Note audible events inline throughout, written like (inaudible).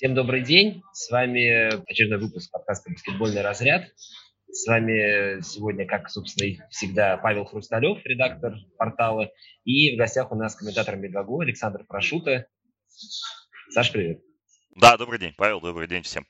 Всем добрый день. С вами очередной выпуск подкаста «Баскетбольный разряд». С вами сегодня, как, собственно, и всегда, Павел Хрусталев, редактор портала. И в гостях у нас комментатор Медвагу Александр Прошута. Саш, привет. Да, добрый день, Павел, добрый день всем.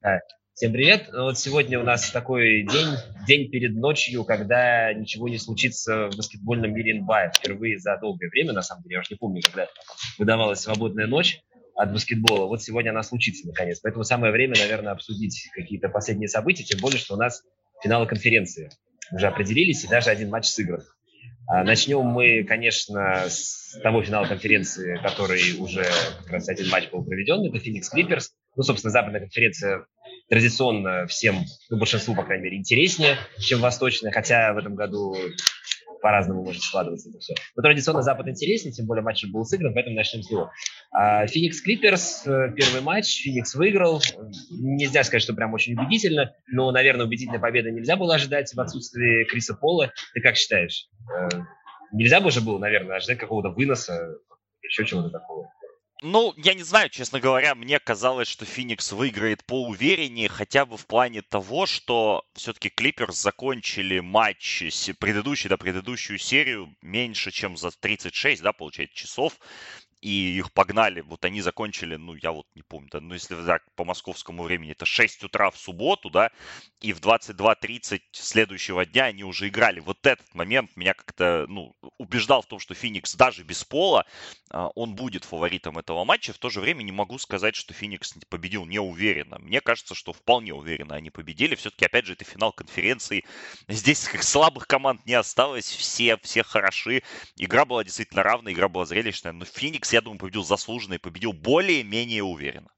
Да. Всем привет. Вот сегодня у нас такой день, день перед ночью, когда ничего не случится в баскетбольном мире НБА. Впервые за долгое время, на самом деле, я уже не помню, когда выдавалась свободная ночь от баскетбола. Вот сегодня она случится наконец. Поэтому самое время, наверное, обсудить какие-то последние события, тем более, что у нас финалы конференции уже определились, и даже один матч сыгран. А, начнем мы, конечно, с того финала конференции, который уже как раз один матч был проведен. Это Феникс Клиперс. Ну, собственно, западная конференция традиционно всем, ну, большинству, по крайней мере, интереснее, чем восточная, хотя в этом году по-разному может складываться это все. Но традиционно Запад интереснее, тем более матч был сыгран, поэтому начнем с него. Феникс Клиперс, э, первый матч, Феникс выиграл. Нельзя сказать, что прям очень убедительно, но, наверное, убедительной победы нельзя было ожидать в отсутствии Криса Пола. Ты как считаешь? Э, нельзя бы же было, наверное, ожидать какого-то выноса, еще чего-то такого. Ну, я не знаю, честно говоря, мне казалось, что Феникс выиграет поувереннее, хотя бы в плане того, что все-таки Клиперс закончили матч, предыдущий, да, предыдущую серию меньше, чем за 36, да, получается, часов и их погнали, вот они закончили, ну, я вот не помню, да, ну, если так по московскому времени, это 6 утра в субботу, да, и в 22.30 следующего дня они уже играли. Вот этот момент меня как-то, ну, убеждал в том, что Феникс даже без пола, а, он будет фаворитом этого матча. В то же время не могу сказать, что Феникс победил неуверенно. Мне кажется, что вполне уверенно они победили. Все-таки, опять же, это финал конференции. Здесь (laughs) слабых команд не осталось, все, все хороши. Игра была действительно равная, игра была зрелищная, но Феникс я думаю, победил заслуженно и победил более-менее уверенно.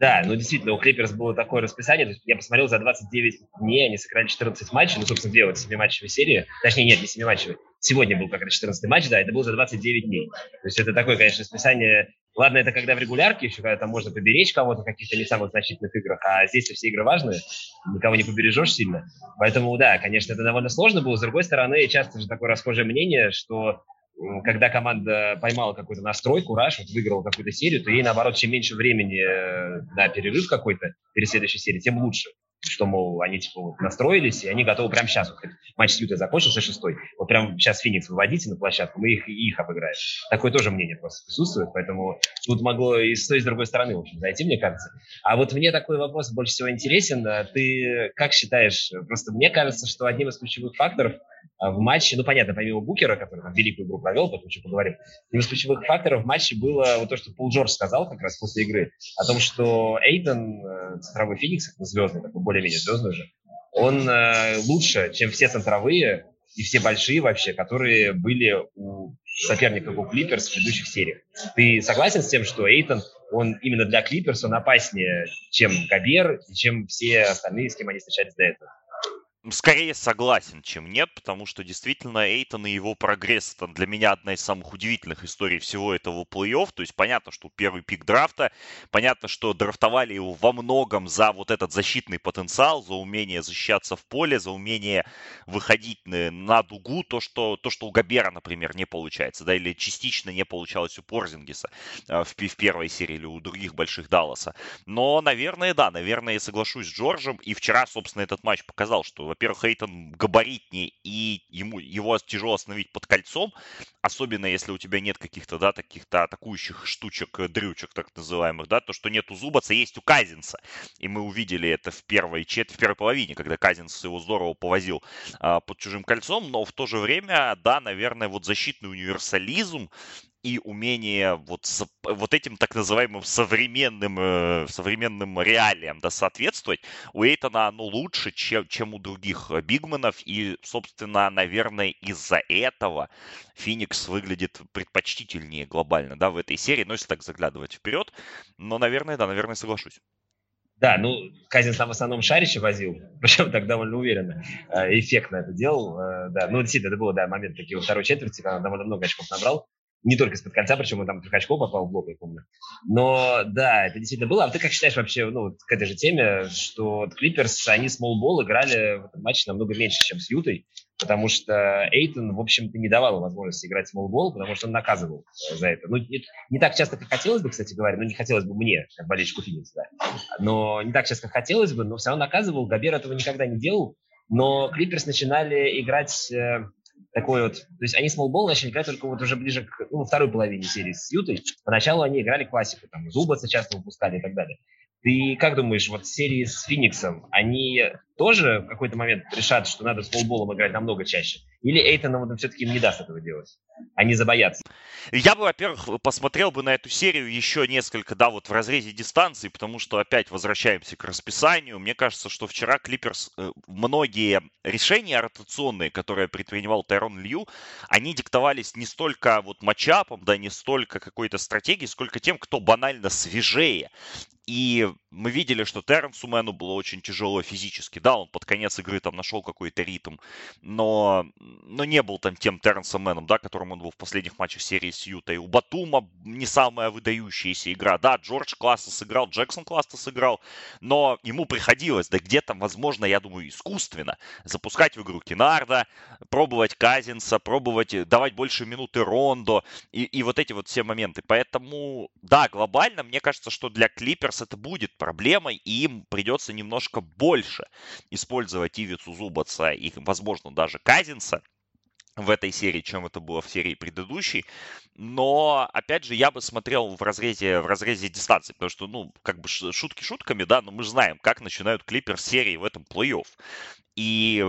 Да, ну действительно, у Клиперс было такое расписание. То есть я посмотрел за 29 дней, они сыграли 14 матчей, ну, собственно, две вот 7-матчевые серии. Точнее, нет, не 7-матчевые. Сегодня был как раз 14 матч, да, это был за 29 дней. То есть это такое, конечно, расписание. Ладно, это когда в регулярке еще, когда там можно поберечь кого-то в каких-то не самых значительных играх, а здесь все игры важные, никого не побережешь сильно. Поэтому, да, конечно, это довольно сложно было. С другой стороны, часто же такое расхожее мнение, что когда команда поймала какой-то настрой, кураж, вот выиграла какую-то серию, то ей, наоборот, чем меньше времени э, на перерыв какой-то перед следующей серией, тем лучше что, мол, они типа вот настроились, и они готовы прямо сейчас. Вот, матч с Ютой закончился шестой. Вот прям сейчас Феникс выводите на площадку, мы их, их обыграем. Такое тоже мнение просто присутствует, поэтому тут могло и с той, и с другой стороны, в общем, зайти, мне кажется. А вот мне такой вопрос больше всего интересен. Ты как считаешь, просто мне кажется, что одним из ключевых факторов в матче, ну, понятно, помимо Букера, который там великую игру провел, потом еще поговорим, одним из ключевых факторов в матче было вот то, что Пол Джордж сказал как раз после игры, о том, что Эйден, э, центровой Феникс, звездный, такой более-менее звездный уже, он э, лучше, чем все центровые и все большие вообще, которые были у соперников у Клиперс в предыдущих сериях. Ты согласен с тем, что Эйтон, он именно для Клиперс, он опаснее, чем Габер и чем все остальные, с кем они встречались до этого? Скорее согласен, чем нет, потому что действительно Эйтон и его прогресс это для меня одна из самых удивительных историй всего этого плей-офф. То есть понятно, что первый пик драфта, понятно, что драфтовали его во многом за вот этот защитный потенциал, за умение защищаться в поле, за умение выходить на, дугу, то что, то, что у Габера, например, не получается, да, или частично не получалось у Порзингиса э, в, в первой серии или у других больших Далласа. Но, наверное, да, наверное, я соглашусь с Джорджем. И вчера, собственно, этот матч показал, что во-первых, Эйтон габаритнее, и ему, его тяжело остановить под кольцом, особенно если у тебя нет каких-то, да, таких-то атакующих штучек, э, дрючек так называемых, да, то, что нет у Зубаца, есть у Казинца. И мы увидели это в первой, чет... в первой половине, когда Казинц его здорово повозил а, под чужим кольцом, но в то же время, да, наверное, вот защитный универсализм и умение вот, вот этим так называемым современным, э, современным реалиям да, соответствовать, у Эйтона оно лучше, чем, чем у других бигманов. И, собственно, наверное, из-за этого Феникс выглядит предпочтительнее глобально да, в этой серии. Ну, если так заглядывать вперед. Но, наверное, да, наверное, соглашусь. Да, ну, Казин там в основном шарище возил, (laughs) причем так довольно уверенно, э, эффектно это делал. Э, да, ну, действительно, это было, да, момент такие во второй четверти, когда он довольно много очков набрал Не только из-под кольца, причем он там очко попал в блок, я помню. Но да, это действительно было. А ты как считаешь вообще, ну, к этой же теме, что Клиперс, они смолбол играли в этом матче намного меньше, чем с Ютой, потому что Эйтон, в общем-то, не давал возможности играть смолбол, потому что он наказывал э, за это. Ну, не, не так часто, как хотелось бы, кстати говоря, ну, не хотелось бы мне, как болельщику Феникс, да. Но не так часто, как хотелось бы, но все равно наказывал. Габер этого никогда не делал. Но Клиперс начинали играть э, такой вот... То есть они смолбол начали играть только вот уже ближе к ну, второй половине серии с Ютой. Поначалу они играли классику, там, Зубаса часто выпускали и так далее. Ты как думаешь, вот серии с Фениксом, они тоже в какой-то момент решат, что надо с футболом играть намного чаще? Или Эйтон все-таки не даст этого делать? Они забоятся? Я бы, во-первых, посмотрел бы на эту серию еще несколько, да, вот в разрезе дистанции, потому что опять возвращаемся к расписанию. Мне кажется, что вчера Клиперс, э, многие решения ротационные, которые предпринимал Тайрон Лью, они диктовались не столько вот матчапом, да, не столько какой-то стратегией, сколько тем, кто банально свежее. И мы видели, что Терренсу Мэну было очень тяжело физически. Да, он под конец игры там нашел какой-то ритм, но, но не был там тем Терренсом Мэном, да, которым он был в последних матчах серии с Ютой. У Батума не самая выдающаяся игра. Да, Джордж классно сыграл, Джексон классно сыграл, но ему приходилось, да где-то, возможно, я думаю, искусственно запускать в игру Кинарда, пробовать Казинса, пробовать э, давать больше минуты Рондо и, и вот эти вот все моменты. Поэтому, да, глобально, мне кажется, что для Клиперс это будет проблемой, и им придется немножко больше использовать Ивицу Зубаца и, возможно, даже Казинса в этой серии, чем это было в серии предыдущей. Но, опять же, я бы смотрел в разрезе, в разрезе дистанции, потому что, ну, как бы шутки шутками, да, но мы знаем, как начинают клипер серии в этом плей-офф. И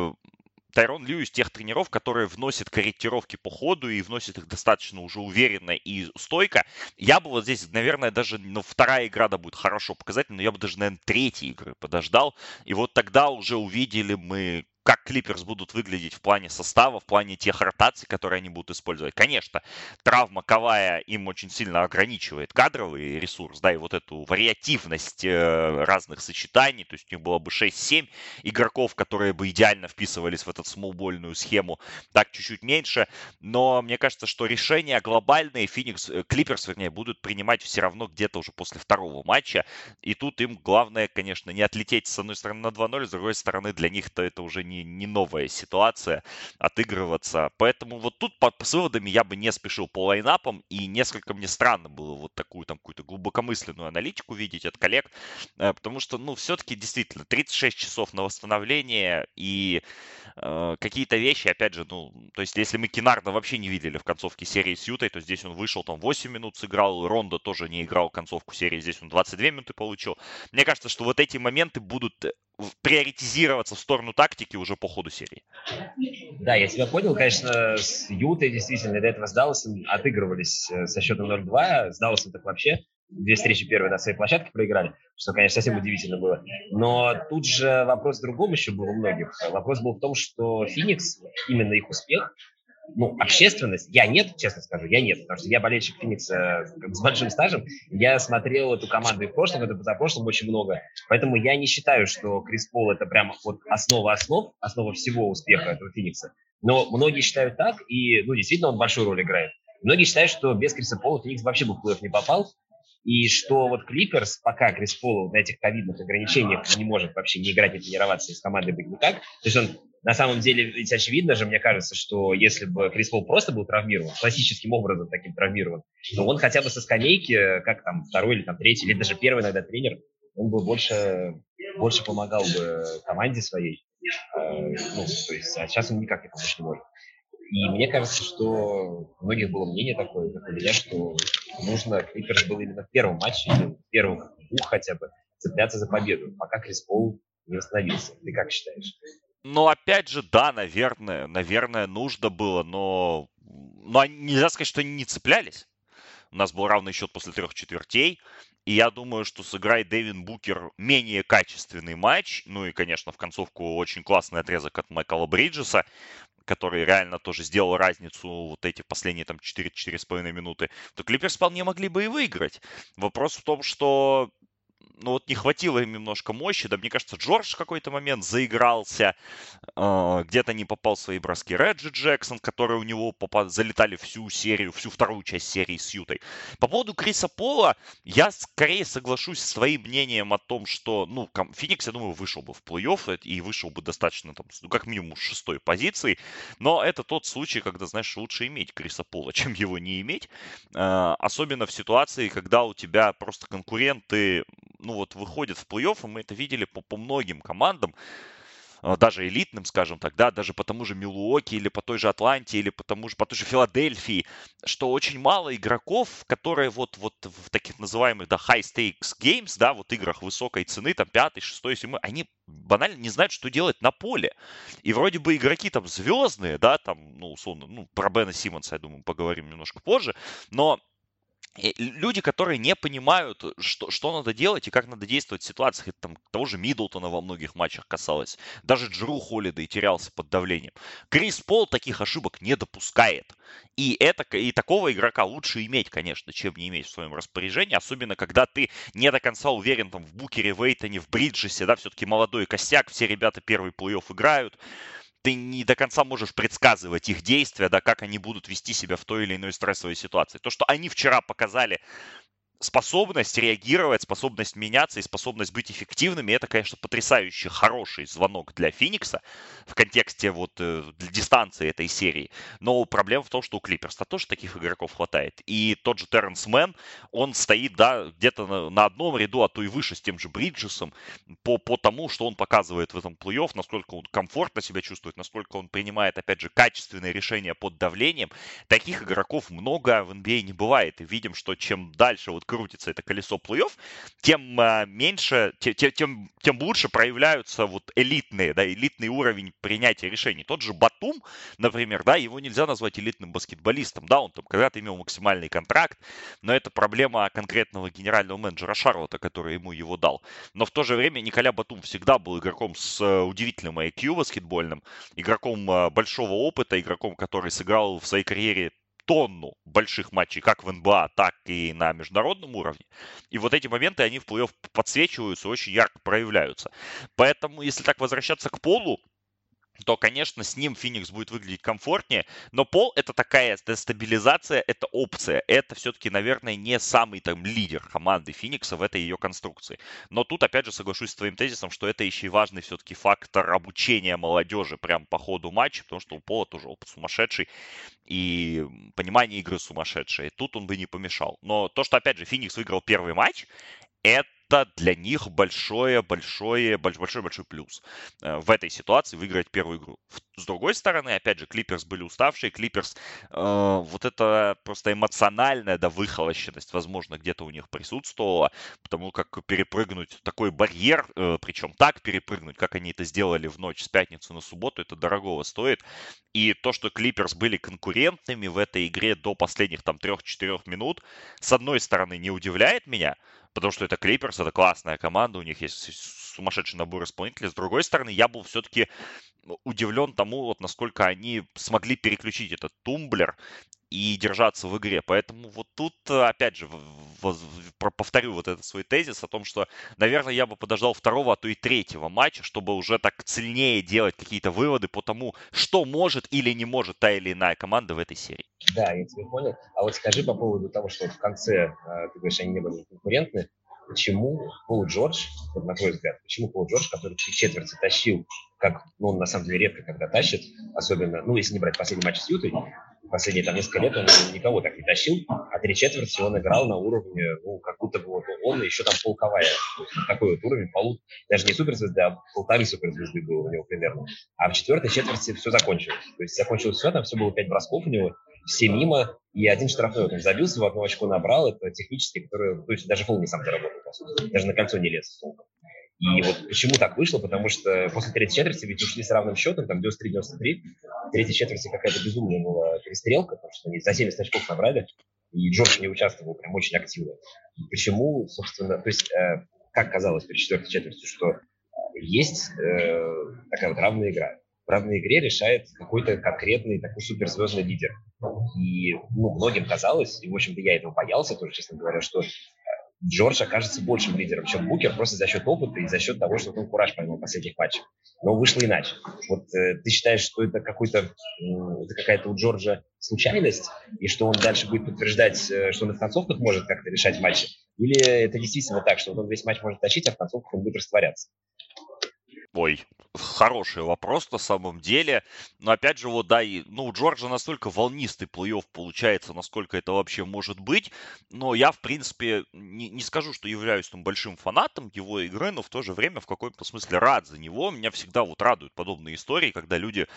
Тайрон Лью из тех тренеров, которые вносят корректировки по ходу и вносят их достаточно уже уверенно и стойко. Я бы вот здесь, наверное, даже ну, вторая игра да будет хорошо показать, но я бы даже, наверное, третьей игры подождал. И вот тогда уже увидели мы, как Клиперс будут выглядеть в плане состава, в плане тех ротаций, которые они будут использовать. Конечно, травма Кавая им очень сильно ограничивает кадровый ресурс, да, и вот эту вариативность э, разных сочетаний, то есть у них было бы 6-7 игроков, которые бы идеально вписывались в эту смолбольную схему, так чуть-чуть меньше, но мне кажется, что решения глобальные Феникс, Клиперс, вернее, будут принимать все равно где-то уже после второго матча, и тут им главное, конечно, не отлететь с одной стороны на 2-0, с другой стороны для них-то это уже не не, не новая ситуация отыгрываться. Поэтому вот тут по, с выводами я бы не спешил по лайнапам, и несколько мне странно было вот такую там какую-то глубокомысленную аналитику видеть от коллег, э, потому что, ну, все-таки действительно 36 часов на восстановление и э, какие-то вещи, опять же, ну, то есть если мы Кинарда вообще не видели в концовке серии с Ютой, то здесь он вышел там 8 минут сыграл, Рондо тоже не играл концовку серии, здесь он 22 минуты получил. Мне кажется, что вот эти моменты будут приоритизироваться в сторону тактики уже по ходу серии. Да, я тебя понял. Конечно, с Ютой действительно до этого с Далласом отыгрывались э, со счетом 0-2. С Далласом так вообще две встречи первые на своей площадке проиграли, что, конечно, совсем удивительно было. Но тут же вопрос в другом еще был у многих. Вопрос был в том, что Феникс, именно их успех, ну, общественность, я нет, честно скажу, я нет, потому что я болельщик Феникса с большим стажем, я смотрел эту команду и в прошлом году, за прошлым очень много, поэтому я не считаю, что Крис Пол это прямо вот основа основ, основа всего успеха этого Феникса, но многие считают так, и, ну, действительно, он большую роль играет. Многие считают, что без Криса Пола Феникс вообще бы в плей не попал, и что вот Клиперс, пока Крис Пол на этих ковидных ограничениях не может вообще не играть, не тренироваться и с командой быть никак, то есть он на самом деле, ведь очевидно же, мне кажется, что если бы Крис Пол просто был травмирован, классическим образом таким травмирован, то он хотя бы со скамейки, как там второй или там третий, или даже первый иногда тренер, он бы больше, больше помогал бы команде своей. Э, ну, то есть, а сейчас он никак не помочь не может. И мне кажется, что у многих было мнение такое, как у меня, что нужно, Клиперс был именно в первом матче, в первых двух хотя бы, цепляться за победу, пока Крис Пол не восстановился. Ты как считаешь? Ну, опять же, да, наверное, наверное, нужно было, но, но нельзя сказать, что они не цеплялись. У нас был равный счет после трех четвертей. И я думаю, что сыграет Дэвин Букер менее качественный матч. Ну и, конечно, в концовку очень классный отрезок от Майкла Бриджеса, который реально тоже сделал разницу вот эти последние там 4-4,5 минуты. То Клиперс вполне могли бы и выиграть. Вопрос в том, что ну вот не хватило им немножко мощи. Да, мне кажется, Джордж в какой-то момент заигрался, э, где-то не попал в свои броски Реджи Джексон, которые у него попад... залетали всю серию, всю вторую часть серии с Ютой. По поводу Криса Пола, я скорее соглашусь с твоим мнением о том, что, ну, Феникс, я думаю, вышел бы в плей-офф и вышел бы достаточно, там, ну, как минимум, шестой позиции. Но это тот случай, когда, знаешь, лучше иметь Криса Пола, (laughs) чем его не иметь. Э, особенно в ситуации, когда у тебя просто конкуренты ну вот выходит в плей-офф, и мы это видели по, по многим командам, а, даже элитным, скажем так, да, даже по тому же Милуоки или по той же Атланте или по тому же, по той же Филадельфии, что очень мало игроков, которые вот, вот в таких называемых, да, high stakes games, да, вот играх высокой цены, там, пятый, шестой, седьмой, они банально не знают, что делать на поле. И вроде бы игроки там звездные, да, там, ну, условно, ну, про Бена Симмонса, я думаю, поговорим немножко позже, но люди, которые не понимают, что, что надо делать и как надо действовать в ситуациях. Это там того же Миддлтона во многих матчах касалось. Даже Джру Холлидей терялся под давлением. Крис Пол таких ошибок не допускает. И, это, и такого игрока лучше иметь, конечно, чем не иметь в своем распоряжении. Особенно, когда ты не до конца уверен там, в Букере, Вейтоне, в Бриджесе. Да, все-таки молодой костяк, все ребята первый плей-офф играют ты не до конца можешь предсказывать их действия, да, как они будут вести себя в той или иной стрессовой ситуации. То, что они вчера показали способность реагировать, способность меняться и способность быть эффективными, это, конечно, потрясающий, хороший звонок для Феникса в контексте вот э, дистанции этой серии. Но проблема в том, что у Клиперса тоже таких игроков хватает. И тот же Терренс Мэн, он стоит, да, где-то на, на одном ряду, а то и выше с тем же Бриджесом по, по тому, что он показывает в этом плей-офф, насколько он комфортно себя чувствует, насколько он принимает, опять же, качественные решения под давлением. Таких игроков много в NBA а не бывает. И видим, что чем дальше вот крутится это колесо плей-офф, тем а, меньше, тем, тем, тем лучше проявляются вот элитные, да, элитный уровень принятия решений. Тот же Батум, например, да, его нельзя назвать элитным баскетболистом, да, он там когда-то имел максимальный контракт, но это проблема конкретного генерального менеджера Шарлота, который ему его дал. Но в то же время Николя Батум всегда был игроком с э, удивительным IQ баскетбольным, игроком э, большого опыта, игроком, который сыграл в своей карьере тонну больших матчей как в НБА, так и на международном уровне. И вот эти моменты, они в плей-офф подсвечиваются, очень ярко проявляются. Поэтому, если так возвращаться к полу, то, конечно, с ним Феникс будет выглядеть комфортнее, но пол это такая стабилизация, это опция. Это все-таки, наверное, не самый там лидер команды Феникса в этой ее конструкции. Но тут, опять же, соглашусь с твоим тезисом, что это еще и важный все-таки фактор обучения молодежи прям по ходу матча, потому что у Пола тоже опыт сумасшедший и понимание игры сумасшедшее. Тут он бы не помешал. Но то, что, опять же, Феникс выиграл первый матч, это это для них большое, большое, большой, большой плюс э, в этой ситуации выиграть первую игру. С другой стороны, опять же, Клиперс были уставшие, Клиперс, э, вот это просто эмоциональная, да, выхолощенность, возможно, где-то у них присутствовала, потому как перепрыгнуть такой барьер, э, причем так перепрыгнуть, как они это сделали в ночь с пятницы на субботу, это дорогого стоит. И то, что Клиперс были конкурентными в этой игре до последних там 3-4 минут, с одной стороны, не удивляет меня, потому что это Клиперс, это классная команда, у них есть сумасшедший набор исполнителей. С другой стороны, я был все-таки удивлен тому, вот насколько они смогли переключить этот тумблер и держаться в игре. Поэтому вот тут, опять же, повторю вот этот свой тезис о том, что, наверное, я бы подождал второго, а то и третьего матча, чтобы уже так сильнее делать какие-то выводы по тому, что может или не может та или иная команда в этой серии. Да, я тебя понял. А вот скажи по поводу того, что в конце, а, ты говоришь, они не были конкурентны, почему Пол Джордж, вот на твой взгляд, почему Пол Джордж, который три тащил, как, ну, он на самом деле редко когда тащит, особенно, ну, если не брать последний матч с Ютой, последние там несколько лет он никого так не тащил, а три четверти он играл на уровне, ну, как будто бы вот он еще там полковая. Такой вот уровень, полу, даже не суперзвезды, а полторы суперзвезды было у него примерно. А в четвертой четверти все закончилось. То есть закончилось все, там все было пять бросков у него, все мимо, и один штрафной вот он забился, в одно очко набрал, это технически, который, то есть даже фол не сам сути, даже на кольцо не лез толком. И вот почему так вышло, потому что после третьей четверти ведь ушли с равным счетом, там 93-93. В третьей четверти какая-то безумная была перестрелка, потому что они за 70 очков набрали, и Джордж не участвовал прям очень активно. И почему, собственно, то есть, э, как казалось перед четвертой четвертью, что есть э, такая вот равная игра. В равной игре решает какой-то конкретный такой суперзвездный лидер. И ну, многим казалось, и, в общем-то, я этого боялся тоже, честно говоря, что Джордж окажется большим лидером, чем Букер, просто за счет опыта и за счет того, что он кураж поймал в последних матчах. Но вышло иначе. Вот э, ты считаешь, что это какой-то, э, какая-то у Джорджа случайность, и что он дальше будет подтверждать, э, что он в концовках может как-то решать матчи? Или это действительно так, что он весь матч может тащить, а в концовках он будет растворяться? Ой, хороший вопрос на самом деле. Но опять же, вот да, и, ну, у Джорджа настолько волнистый плей-офф получается, насколько это вообще может быть. Но я, в принципе, не, не скажу, что являюсь там большим фанатом его игры, но в то же время в каком-то смысле рад за него. Меня всегда вот радуют подобные истории, когда люди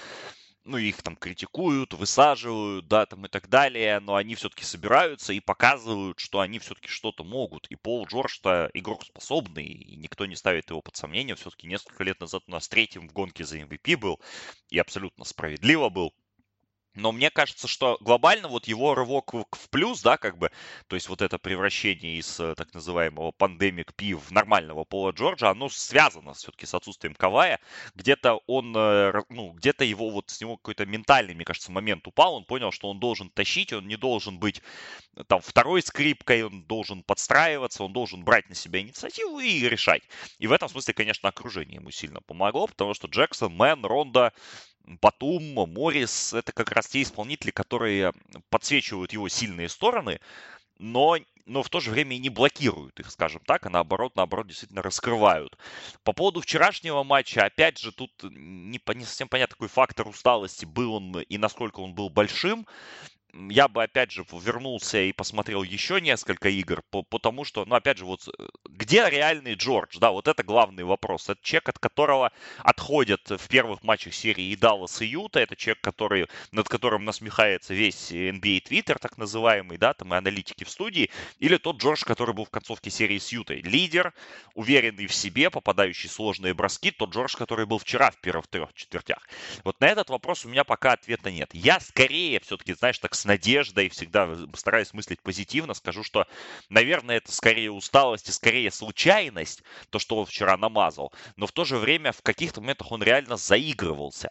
ну, их там критикуют, высаживают, да, там и так далее, но они все-таки собираются и показывают, что они все-таки что-то могут. И Пол Джордж-то игрок способный, и никто не ставит его под сомнение. Все-таки несколько лет назад у нас третьим в гонке за MVP был, и абсолютно справедливо был. Но мне кажется, что глобально вот его рывок в плюс, да, как бы, то есть вот это превращение из э, так называемого пандемик пи в нормального Пола Джорджа, оно связано все-таки с отсутствием Кавая. Где-то он, э, ну, где-то его вот с него какой-то ментальный, мне кажется, момент упал, он понял, что он должен тащить, он не должен быть э, там второй скрипкой, он должен подстраиваться, он должен брать на себя инициативу и решать. И в этом смысле, конечно, окружение ему сильно помогло, потому что Джексон, Мэн, Ронда, Батум, Моррис — это как раз те исполнители, которые подсвечивают его сильные стороны, но, но в то же время и не блокируют их, скажем так, а наоборот, наоборот, действительно раскрывают. По поводу вчерашнего матча, опять же, тут не, не совсем понятно, какой фактор усталости был он и насколько он был большим я бы, опять же, вернулся и посмотрел еще несколько игр, потому что, ну, опять же, вот э, где реальный Джордж, да, вот это главный вопрос. Это человек, от которого отходят в первых матчах серии и Даллас, и Юта, это человек, который, над которым насмехается весь NBA Twitter, так называемый, да, там и аналитики в студии, или тот Джордж, который был в концовке серии с Ютой. Лидер, уверенный в себе, попадающий в сложные броски, тот Джордж, который был вчера в первых трех четвертях. Вот на этот вопрос у меня пока ответа нет. Я скорее все-таки, знаешь, так с надеждой, всегда стараюсь мыслить позитивно, скажу, что, наверное, это скорее усталость и скорее случайность, то, что он вчера намазал, но в то же время в каких-то моментах он реально заигрывался.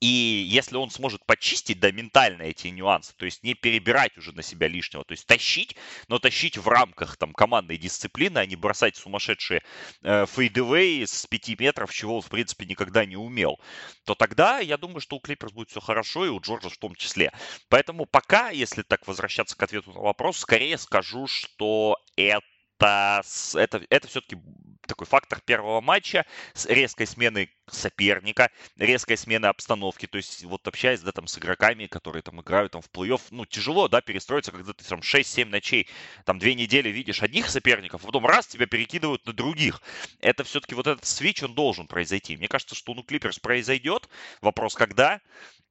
И если он сможет почистить, да, ментально эти нюансы, то есть не перебирать уже на себя лишнего, то есть тащить, но тащить в рамках там командной дисциплины, а не бросать сумасшедшие э, фейдевей с 5 метров, чего он, в принципе, никогда не умел, то тогда я думаю, что у Клиперс будет все хорошо, и у Джорджа в том числе. Поэтому пока, если так возвращаться к ответу на вопрос, скорее скажу, что это это, это, это все-таки такой фактор первого матча с резкой сменой соперника, резкой смены обстановки, то есть вот общаясь, да, там с игроками, которые там играют там в плей-офф, ну, тяжело, да, перестроиться, когда ты там 6-7 ночей, там две недели видишь одних соперников, а потом раз тебя перекидывают на других. Это все-таки вот этот свич, он должен произойти. Мне кажется, что ну Клиперс произойдет, вопрос когда,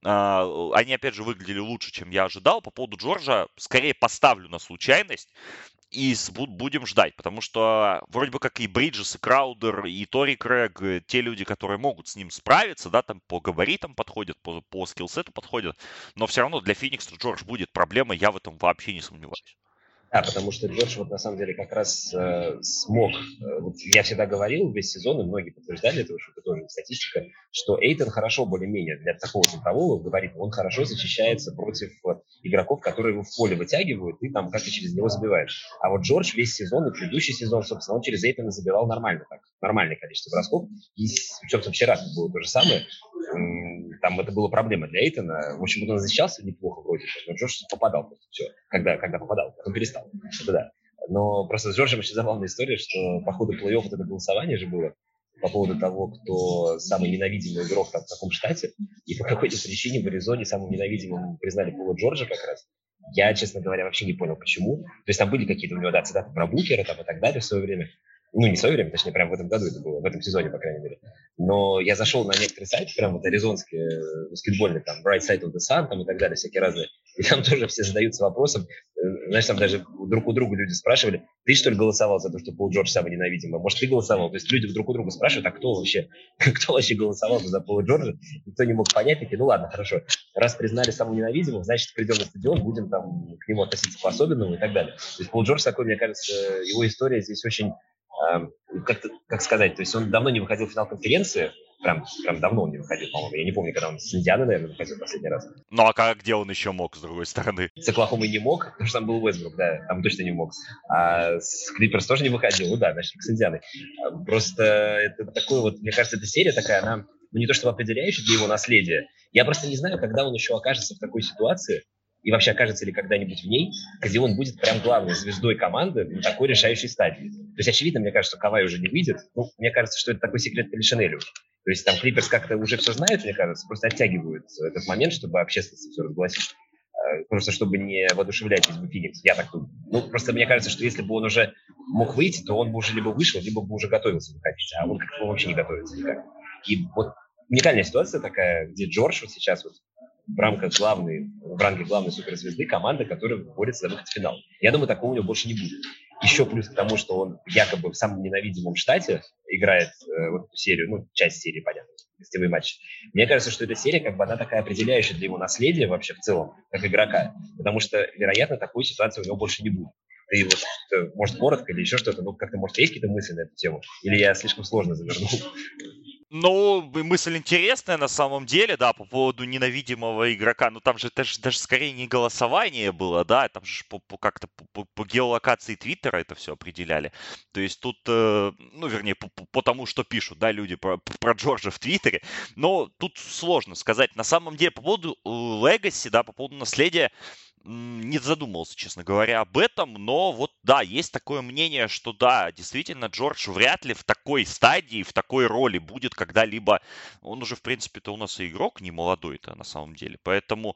а, они, опять же, выглядели лучше, чем я ожидал. По поводу Джорджа, скорее поставлю на случайность и будем ждать, потому что вроде бы как и Бриджес, и Краудер, и Тори Крэг, те люди, которые могут с ним справиться, да, там по габаритам подходят, по, по скиллсету подходят, но все равно для Феникса Джордж будет проблема, я в этом вообще не сомневаюсь. Да, потому что Джордж вот на самом деле как раз э, смог, э, вот я всегда говорил весь сезон, и многие подтверждали это, что это тоже статистика, что Эйтон хорошо более-менее для такого центрового говорит, он хорошо защищается против игроков, которые его в поле вытягивают и там как-то через него забивают. А вот Джордж весь сезон и предыдущий сезон, собственно, он через Эйтона забивал нормально так, нормальное количество бросков. И, собственно, вчера было то же самое там это была проблема для Эйтона. В общем, он защищался неплохо вроде, но Джордж попадал просто все, когда, когда попадал, потом перестал. Это да. Но просто с Джорджем очень забавная история, что по ходу плей-офф вот это голосование же было по поводу того, кто самый ненавидимый игрок там, в каком штате, и по какой-то причине в Аризоне самым ненавидимым признали Пола Джорджа как раз. Я, честно говоря, вообще не понял, почему. То есть там были какие-то у него, да, цитаты про Букера там и так далее в свое время. Ну, не в свое время, точнее, прямо в этом году это было, в этом сезоне, по крайней мере. Но я зашел на некоторые сайты, прям вот аризонские, э, баскетбольные, там, Bright Side of the Sun, там и так далее, всякие разные. И там (laughs) тоже все задаются вопросом, э, знаешь, там даже друг у друга люди спрашивали, ты что ли голосовал за то, что Пол Джордж самый ненавидимый? Может, ты голосовал? То есть люди друг у друга спрашивают, а кто вообще, (laughs) кто вообще голосовал за Пола Джорджа? Никто не мог понять, такие, ну ладно, хорошо, раз признали самым ненавидимым, значит, придем на стадион, будем там к нему относиться по-особенному и так далее. То есть Пол Джордж такой, мне кажется, его история здесь очень как, как сказать, то есть он давно не выходил в финал конференции, Прям, прям давно он не выходил, по-моему. Я не помню, когда он с Индианой, наверное, выходил последний раз. Ну а как, где он еще мог, с другой стороны? С Оклахомой не мог, потому что там был Уэсбрук, да, там точно не мог. А с Клиперс тоже не выходил, ну да, значит, с Индианой. А, просто это такой вот, мне кажется, эта серия такая, она ну, не то чтобы определяющая для его наследия. Я просто не знаю, когда он еще окажется в такой ситуации, и вообще окажется ли когда-нибудь в ней, где он будет прям главной звездой команды на такой решающей стадии. То есть, очевидно, мне кажется, что Кавай уже не выйдет. Ну, мне кажется, что это такой секрет Пелишинелю. То есть там Клиперс как-то уже все знают, мне кажется, просто оттягивают этот момент, чтобы общественность все разгласить. А, просто чтобы не воодушевлять бы Феникс. Я так думаю. Ну, просто мне кажется, что если бы он уже мог выйти, то он бы уже либо вышел, либо бы уже готовился выходить. А он как-то вообще не готовится никак. И вот уникальная ситуация такая, где Джордж вот сейчас вот в рамках главной, в ранге главной суперзвезды команды, которая борется за выход в финал. Я думаю, такого у него больше не будет. Еще плюс к тому, что он якобы в самом ненавидимом штате играет э, вот эту серию, ну, часть серии, понятно, гостевые матчи. Мне кажется, что эта серия, как бы, она такая определяющая для его наследия вообще в целом, как игрока. Потому что, вероятно, такой ситуации у него больше не будет. Ты вот, может, коротко или еще что-то, ну, как-то, может, есть какие-то мысли на эту тему? Или я слишком сложно завернул? Ну, мысль интересная на самом деле, да, по поводу ненавидимого игрока. Ну, там же даже, даже скорее не голосование было, да, там же по, по, как-то по, по геолокации Твиттера это все определяли. То есть тут, э, ну, вернее, по, по, тому, что пишут, да, люди про, про Джорджа в Твиттере. Но тут сложно сказать. На самом деле, по поводу Легаси, да, по поводу наследия, не задумывался, честно говоря, об этом, но вот да, есть такое мнение, что да, действительно, Джордж вряд ли в такой стадии, в такой роли будет когда-либо. Он уже, в принципе-то, у нас и игрок не молодой-то на самом деле, поэтому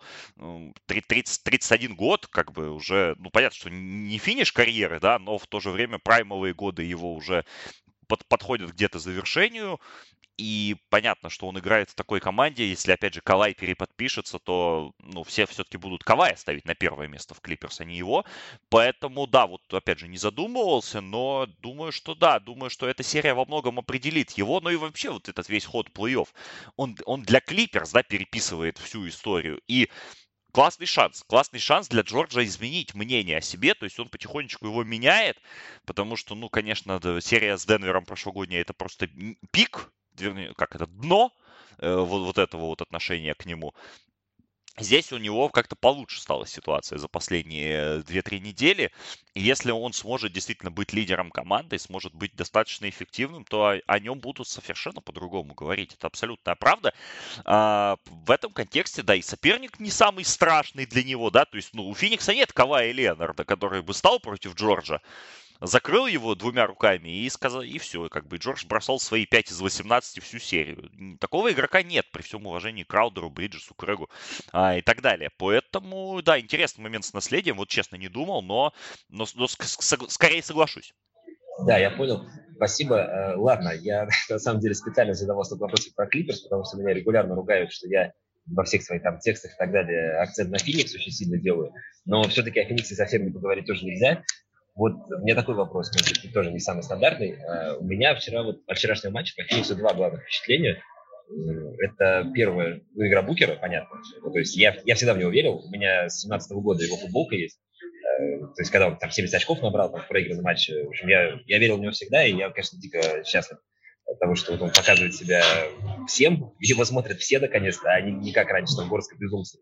30, 31 год, как бы уже, ну, понятно, что не финиш карьеры, да, но в то же время праймовые годы его уже под, подходят где-то завершению. И понятно, что он играет в такой команде. Если, опять же, Калай переподпишется, то ну, все все-таки будут Калая ставить на первое место в Клиперс, а не его. Поэтому, да, вот, опять же, не задумывался, но думаю, что да. Думаю, что эта серия во многом определит его. Ну и вообще вот этот весь ход плей-офф. Он, он для Клиперс, да, переписывает всю историю. И классный шанс. Классный шанс для Джорджа изменить мнение о себе. То есть он потихонечку его меняет, потому что, ну, конечно, серия с Денвером прошлогодняя это просто пик как это, дно э, вот, вот этого вот отношения к нему. Здесь у него как-то получше стала ситуация за последние 2-3 недели. И если он сможет действительно быть лидером команды сможет быть достаточно эффективным, то о, нем будут совершенно по-другому говорить. Это абсолютная правда. А, в этом контексте, да, и соперник не самый страшный для него, да, то есть, ну, у Феникса нет Кавая Леонарда, который бы стал против Джорджа закрыл его двумя руками и сказал, и все, как бы Джордж бросал свои 5 из 18 всю серию. Такого игрока нет, при всем уважении Краудеру, Бриджесу, Крэгу а, и так далее. Поэтому, да, интересный момент с наследием, вот честно не думал, но, но, но скорее соглашусь. Да, я понял. Спасибо. Э, ладно, я (laughs) на самом деле специально задавал этот вопрос про Клиперс, потому что меня регулярно ругают, что я во всех своих там текстах и так далее акцент на Феникс очень сильно делаю. Но все-таки о Фениксе совсем не поговорить тоже нельзя. Вот у меня такой вопрос, может тоже не самый стандартный. А, у меня вчера, вот от вчерашнего матча Фениксу два главных впечатления. Это первое, ну, игра Букера, понятно. Ну, то есть я, я всегда в него верил. У меня с 17 года его футболка есть. Э, то есть когда он там 70 очков набрал там, в проигранном матче, в общем, я, я верил в него всегда, и я, конечно, дико счастлив от того, что вот он показывает себя всем, его смотрят все наконец-то, а не, не как раньше, там, горское безумство,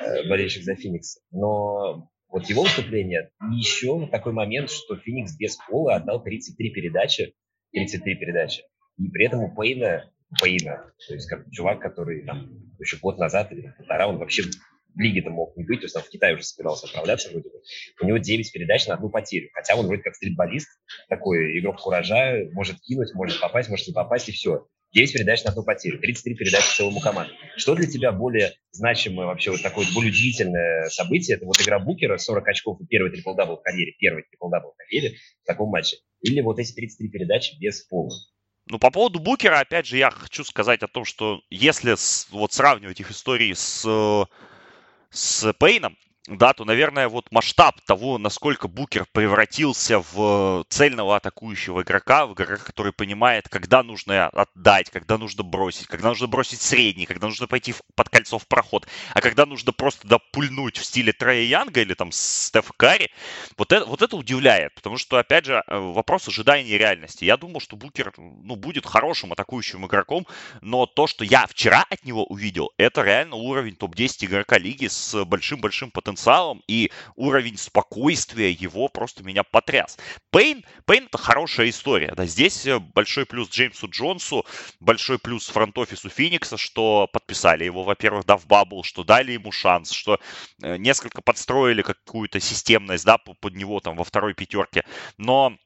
э, болельщик за Феникс. Но вот его выступление. И еще такой момент, что Феникс без пола отдал 33 передачи, 33 передачи. И при этом у Пейна, Пейна, то есть как чувак, который там еще год назад или полтора, он вообще в лиге-то мог не быть, то есть он в Китай уже собирался отправляться вроде бы. У него 9 передач на одну потерю. Хотя он вроде как стритболист, такой игрок куража, может кинуть, может попасть, может не попасть, и все. 9 передач на одну потерю, 33 передачи целом у команды. Что для тебя более значимое вообще вот такое более удивительное событие? Это вот игра Букера, 40 очков и первый трипл-дабл в карьере, первый трипл-дабл в карьере в таком матче. Или вот эти 33 передачи без пола. Ну, по поводу Букера, опять же, я хочу сказать о том, что если с, вот сравнивать их истории с, с Пейном, да, то, наверное, вот масштаб того, насколько Букер превратился в цельного атакующего игрока, в игрока, который понимает, когда нужно отдать, когда нужно бросить, когда нужно бросить средний, когда нужно пойти под кольцо в проход, а когда нужно просто допульнуть в стиле Трея Янга или там Стеф Карри, вот это, вот это удивляет, потому что, опять же, э, вопрос ожидания реальности. Я думал, что Букер ну, будет хорошим атакующим игроком, но то, что я вчера от него увидел, это реально уровень топ-10 игрока лиги с большим-большим потенциалом потенциалом, и уровень спокойствия его просто меня потряс. Пейн, Пейн это хорошая история. Да, здесь э, большой плюс Джеймсу Джонсу, большой плюс фронт-офису Феникса, что подписали его, во-первых, да, в бабл, что дали ему шанс, что э, несколько подстроили какую-то системность, да, под него там во второй пятерке. Но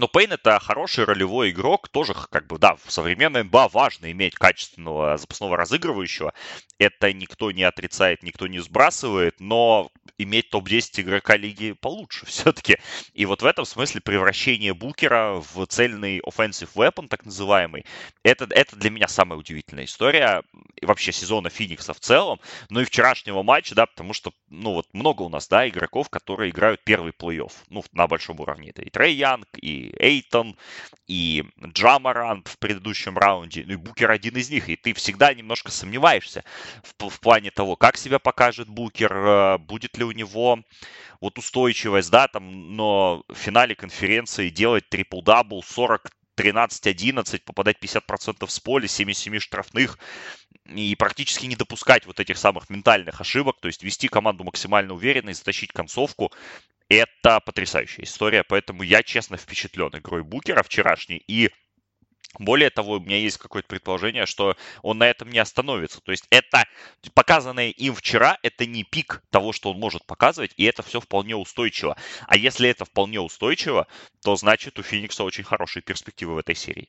но Пейн это хороший ролевой игрок, тоже как бы, да, в современной НБА важно иметь качественного запасного разыгрывающего. Это никто не отрицает, никто не сбрасывает, но иметь топ-10 игрока лиги получше (laughs) все-таки. И вот в этом смысле превращение Букера в цельный offensive weapon, так называемый, это, это для меня самая удивительная история и вообще сезона Феникса в целом, ну и вчерашнего матча, да, потому что, ну вот много у нас, да, игроков, которые играют первый плей-офф, ну, на большом уровне. Это и Трей Янг, и Эйтон, и Джа Морант в предыдущем раунде, ну и Букер один из них, и ты всегда немножко сомневаешься в, в плане того, как себя покажет Букер, э, будет ли у него вот устойчивость, да, там, но в финале конференции делать трипл-дабл 40 13-11, попадать 50% с поля, 77 штрафных и практически не допускать вот этих самых ментальных ошибок, то есть вести команду максимально уверенно и затащить концовку. Это потрясающая история, поэтому я честно впечатлен игрой Букера вчерашней и более того, у меня есть какое-то предположение, что он на этом не остановится. То есть это показанное им вчера, это не пик того, что он может показывать, и это все вполне устойчиво. А если это вполне устойчиво, то значит у Феникса очень хорошие перспективы в этой серии.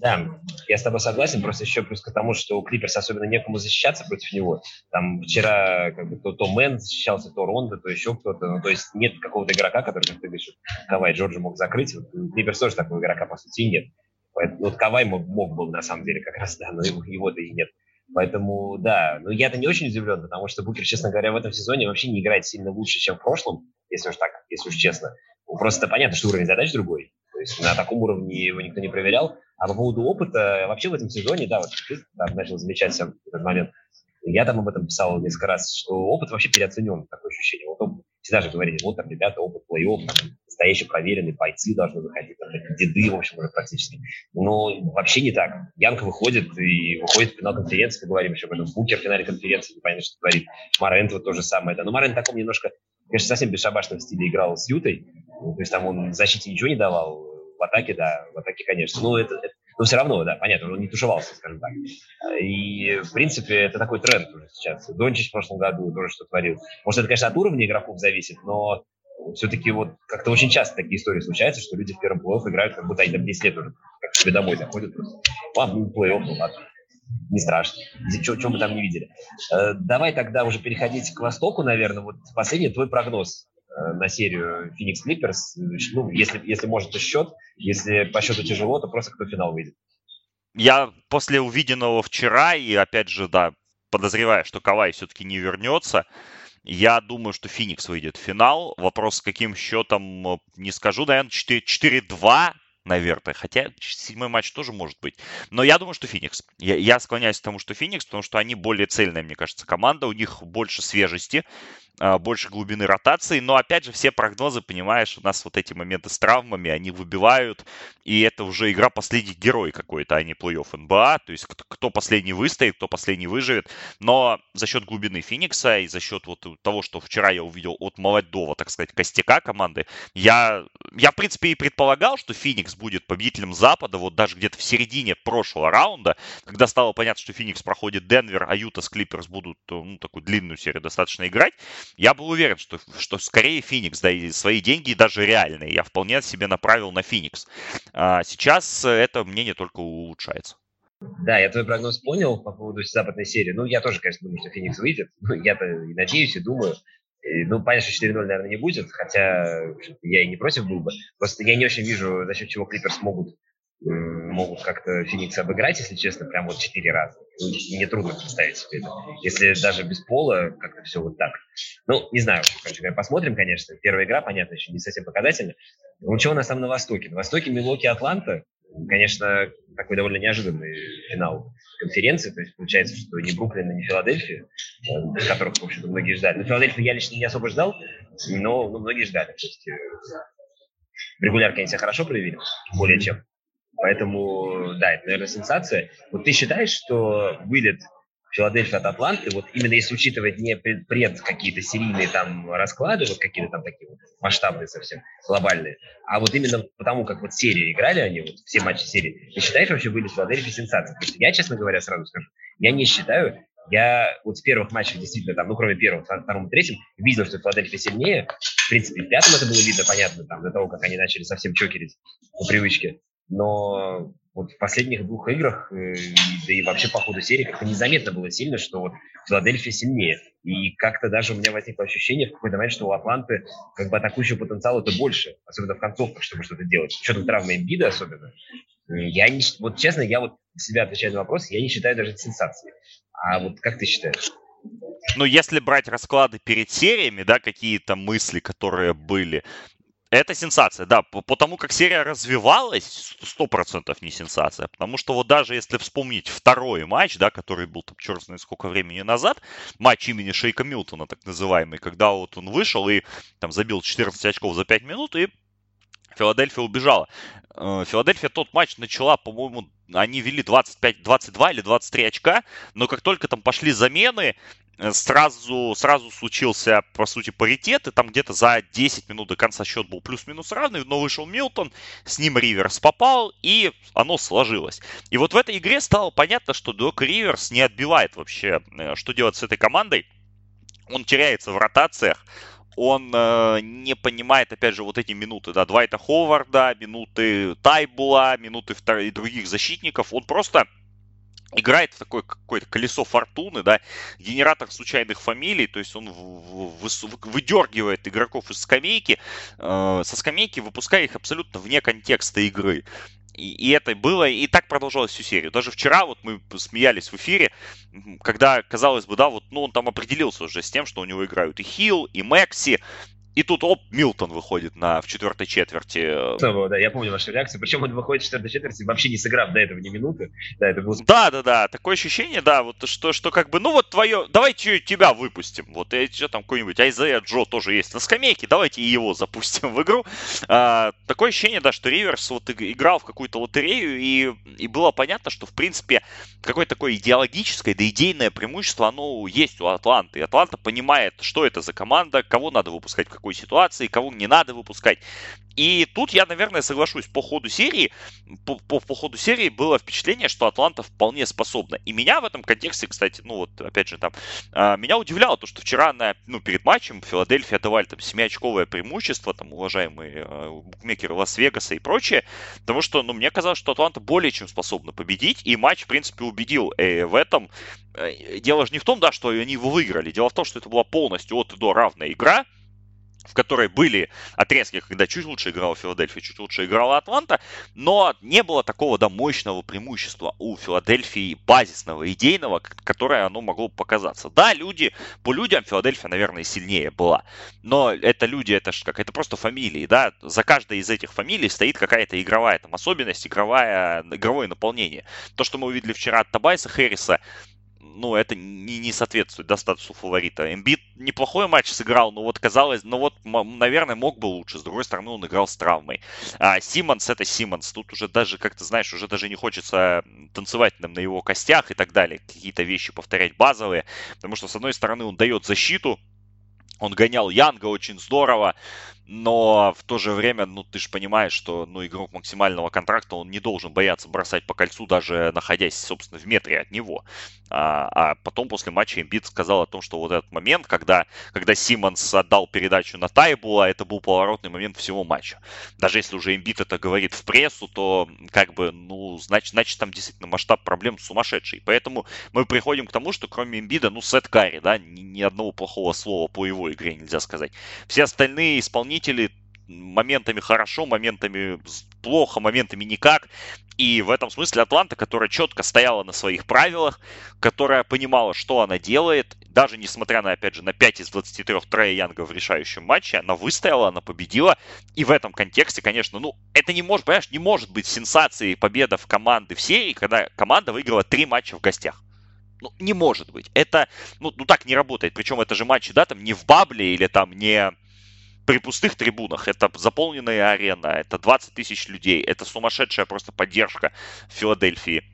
Да, я с тобой согласен, просто еще плюс к тому, что у Клиперс особенно некому защищаться против него. Там вчера как бы то, то Мэн защищался, то Ронда, то еще кто-то. Ну, то есть нет какого-то игрока, который, как ты говоришь, Кавай Джорджи мог закрыть. Вот, Клиперс тоже такого игрока, по сути, нет. Поэтому, вот Кавай мог, мог был на самом деле как раз, да, но его-то и нет. Поэтому, да, но я-то не очень удивлен, потому что Букер, честно говоря, в этом сезоне вообще не играет сильно лучше, чем в прошлом, если уж так, если уж честно. Просто понятно, что уровень задач другой. Есть на таком уровне его никто не проверял. А по поводу опыта, вообще в этом сезоне, да, вот ты там начал замечать сам этот момент, я там об этом писал несколько раз, что опыт вообще переоценен, такое ощущение. Вот он, всегда же говорили, вот там ребята, опыт плей-офф, настоящие проверенные бойцы должны выходить, там, деды, в общем, уже практически. Но вообще не так. Янка выходит и выходит в финал конференции, говорим еще об этом. Букер в финале конференции, непонятно, что творит. Марент вот то же самое. Да. Но Марент в таком немножко, конечно, совсем бесшабашном стиле играл с Ютой. Ну, то есть там он в защите ничего не давал, в атаке, да, в атаке, конечно. Но это, это но все равно, да, понятно, он не тушевался, скажем так. И, в принципе, это такой тренд уже сейчас. Дончич в прошлом году тоже что творил. Может, это, конечно, от уровня игроков зависит, но все-таки вот как-то очень часто такие истории случаются, что люди в первом плей-офф играют, как будто они там 10 лет уже как себе домой заходят просто. Ладно, ну, плей-офф, ну ладно, не страшно. Чего мы там не видели. Э, давай тогда уже переходить к Востоку, наверное. Вот последний твой прогноз на серию Phoenix Clippers. Ну, если, если может, то счет. Если по счету тяжело, то просто кто финал выйдет. Я после увиденного вчера, и опять же, да, подозревая, что Кавай все-таки не вернется, я думаю, что Феникс выйдет в финал. Вопрос, с каким счетом, э, не скажу, наверное, 4-2, наверное. Хотя седьмой матч тоже может быть. Но я думаю, что Феникс. Я, я склоняюсь к тому, что Феникс, потому что они более цельная, мне кажется, команда. У них больше свежести. А, больше глубины ротации, но опять же все прогнозы, понимаешь, у нас вот эти моменты с травмами, они выбивают, и это уже игра последний герой какой-то, а не плей-офф НБА, то есть кто, последний выстоит, кто последний выживет, но за счет глубины Феникса и за счет вот того, что вчера я увидел от молодого, так сказать, костяка команды, я, я в принципе и предполагал, что Феникс будет победителем Запада, вот даже где-то в середине прошлого раунда, когда стало понятно, что Феникс проходит Денвер, а Юта с Клиперс будут ну, такую длинную серию достаточно играть, я был уверен, что, что скорее Феникс, да и свои деньги даже реальные, я вполне себе направил на Феникс. А сейчас это мнение только улучшается. Да, я твой прогноз понял по поводу западной серии. Ну, я тоже, конечно, думаю, что Феникс выйдет. Ну, я-то и надеюсь, и думаю. Ну, понятно, что 4-0, наверное, не будет, хотя я и не против был бы. Просто я не очень вижу, за счет чего Клиперс могут могут как-то Феникс обыграть, если честно, прям вот четыре раза. мне трудно представить себе это. Если даже без пола как-то все вот так. Ну, не знаю, короче посмотрим, конечно. Первая игра, понятно, еще не совсем показательна. Ну, что у нас там на Востоке? На Востоке Милоки Атланта, конечно, такой довольно неожиданный финал конференции. То есть получается, что ни Бруклин, ни Филадельфия, э, которых, в общем-то, многие ждали. Но Филадельфию я лично не особо ждал, но, но многие ждали. То есть э, в регулярке они себя хорошо проявили, более чем. Поэтому, да, это, наверное, сенсация. Вот ты считаешь, что вылет Филадельфия от Атланты, вот именно если учитывать не пред, какие-то серийные там расклады, вот какие-то там такие вот масштабные совсем, глобальные, а вот именно потому, как вот серии играли они, вот все матчи серии, ты считаешь вообще вылет Филадельфии сенсацией? Потому что я, честно говоря, сразу скажу, я не считаю, я вот с первых матчей действительно, там, ну, кроме первого, второго, третьего, видел, что Филадельфия сильнее. В принципе, в пятом это было видно, понятно, там, до того, как они начали совсем чокерить по привычке но вот в последних двух играх, э, да и вообще по ходу серии как-то незаметно было сильно, что вот Филадельфия сильнее. И как-то даже у меня возникло ощущение в какой-то момент, что у Атланты как бы атакующего потенциала это больше, особенно в концовках, чтобы что-то делать. Что там травмы Эмбида особенно. Я не, вот честно, я вот себя отвечаю на вопрос, я не считаю даже сенсацией. А вот как ты считаешь? Ну, если брать расклады перед сериями, да, какие-то мысли, которые были, это сенсация, да. Потому как серия развивалась, сто процентов не сенсация. Потому что вот даже если вспомнить второй матч, да, который был там черт знает сколько времени назад, матч имени Шейка Милтона, так называемый, когда вот он вышел и там забил 14 очков за 5 минут, и Филадельфия убежала. Э, Филадельфия тот матч начала, по-моему, они вели 25, 22 или 23 очка, но как только там пошли замены, Э, сразу, сразу случился, по сути, паритет, и там где-то за 10 минут до конца счет был плюс-минус равный, но вышел Милтон, с ним Риверс попал, и оно сложилось. И вот в этой игре стало понятно, что Док Риверс не отбивает вообще, э, что делать с этой командой. Он теряется в ротациях, он э, не понимает, опять же, вот эти минуты, да, Двайта Ховарда, минуты Тайбула, минуты вторых, других защитников. Он просто играет в такое какое-то колесо фортуны, да, генератор случайных фамилий, то есть он выдергивает игроков из скамейки, э, со скамейки выпуская их абсолютно вне контекста игры. И, и это было, и так продолжалось всю серию. Даже вчера вот мы смеялись в эфире, когда, казалось бы, да, вот, ну, он там определился уже с тем, что у него играют и Хилл, и Мэкси, и тут, оп, Милтон выходит на, в четвертой четверти. Снова, да, я помню вашу реакцию. Причем он выходит в четвертой четверти, вообще не сыграв до этого ни минуты. Да, это был... Да, да, да. Такое ощущение, да, вот что, что как бы, ну вот твое, давайте тебя выпустим. Вот что там какой-нибудь Айзея Джо тоже есть на скамейке, давайте и его запустим в игру. А, такое ощущение, да, что Риверс вот играл в какую-то лотерею, и, и было понятно, что, в принципе, какое-то такое идеологическое, да идейное преимущество, оно есть у Атланты. И Атланта понимает, что это за команда, кого надо выпускать в какой ситуации, кого не надо выпускать. И тут я, наверное, соглашусь, по ходу серии, по, по, по ходу серии было впечатление, что Атланта вполне способна. И меня в этом контексте, кстати, ну вот, опять же, там, а, меня удивляло то, что вчера на, ну, перед матчем Филадельфия давали там 7-очковое преимущество, там, уважаемые а, букмекеры Лас-Вегаса и прочее, потому что, ну, мне казалось, что Атланта более чем способна победить, и матч, в принципе, убедил э, в этом. Э, дело же не в том, да, что они его выиграли, дело в том, что это была полностью от и до равная игра, в которой были отрезки, когда чуть лучше играла Филадельфия, чуть лучше играла Атланта, но не было такого да, мощного преимущества у Филадельфии базисного, идейного, которое оно могло показаться. Да, люди, по людям Филадельфия, наверное, сильнее была, но это люди, это же как, это просто фамилии, да, за каждой из этих фамилий стоит какая-то игровая там особенность, игровая, игровое наполнение. То, что мы увидели вчера от Табайса Хэрриса, ну, это не, не соответствует да, статусу фаворита. Эмбит неплохой матч сыграл, но вот казалось, ну вот, наверное, мог бы лучше. С другой стороны, он играл с травмой. А Симмонс это Симмонс. Тут уже даже, как ты знаешь, уже даже не хочется танцевать на его костях и так далее. Какие-то вещи повторять базовые. Потому что, с одной стороны, он дает защиту, он гонял Янга очень здорово, но в то же время, ну, ты же понимаешь, что, ну, игрок максимального контракта, он не должен бояться бросать по кольцу, даже находясь, собственно, в метре от него. А, а потом после матча Эмбит сказал о том, что вот этот момент, когда, когда Симмонс отдал передачу на Тайбула, это был поворотный момент всего матча. Даже если уже Эмбит это говорит в прессу, то, как бы, ну, значит, значит там действительно масштаб проблем сумасшедший. Поэтому мы приходим к тому, что кроме Эмбида, ну, Сет Карри, да, ни, ни одного плохого слова по его игре нельзя сказать. Все остальные исполнители моментами хорошо, моментами плохо, моментами никак. И в этом смысле Атланта, которая четко стояла на своих правилах, которая понимала, что она делает, даже несмотря на, опять же, на 5 из 23 Трея Янга в решающем матче, она выстояла, она победила. И в этом контексте, конечно, ну, это не может, понимаешь, не может быть сенсацией победа в команды в серии, когда команда выиграла три матча в гостях. Ну, не может быть. Это, ну, ну так не работает. Причем это же матчи, да, там не в бабле или там не при пустых трибунах. Это заполненная арена, это 20 тысяч людей, это сумасшедшая просто поддержка Филадельфии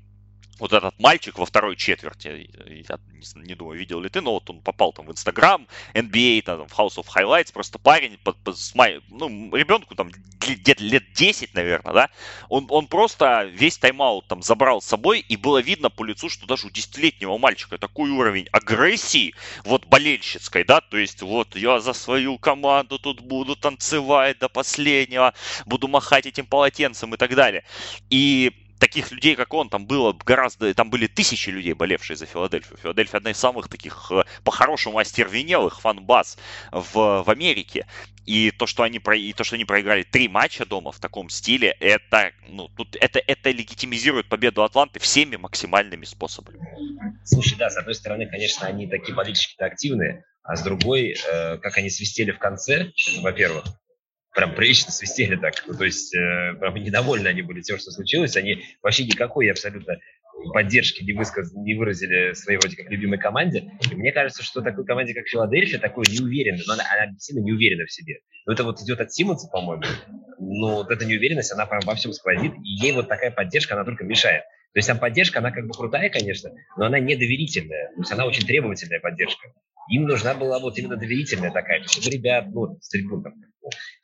вот этот мальчик во второй четверти, я не, не думаю, видел ли ты, но вот он попал там в Инстаграм, NBA, там, в House of Highlights, просто парень, под, под, с май, ну, ребенку там где-то лет 10, наверное, да, он, он просто весь тайм-аут там забрал с собой, и было видно по лицу, что даже у десятилетнего мальчика такой уровень агрессии, вот болельщицкой, да, то есть вот я за свою команду тут буду танцевать до последнего, буду махать этим полотенцем и так далее. И таких людей, как он, там было гораздо, там были тысячи людей, болевшие за Филадельфию. Филадельфия одна из самых таких, э, по-хорошему, остервенелых фан-баз в, в Америке. И то, что они, про, и то, что они проиграли три матча дома в таком стиле, это, ну, тут, это, это легитимизирует победу Атланты всеми максимальными способами. Слушай, да, с одной стороны, конечно, они такие болельщики активные, а с другой, э, как они свистели в конце, во-первых, прям прилично свистели так. Ну, то есть э, прям недовольны они были тем, что случилось. Они вообще никакой абсолютно поддержки не, высказ... не выразили своей вроде как любимой команде. И мне кажется, что такой команде, как Филадельфия, такой неуверенной, но она, она сильно не уверена в себе. Но это вот идет от Симмонса, по-моему. Но вот эта неуверенность, она прям во всем сквозит, и ей вот такая поддержка, она только мешает. То есть там поддержка, она как бы крутая, конечно, но она недоверительная. То есть она очень требовательная поддержка. Им нужна была вот именно доверительная такая. То есть, ребят, ну, с трибун там,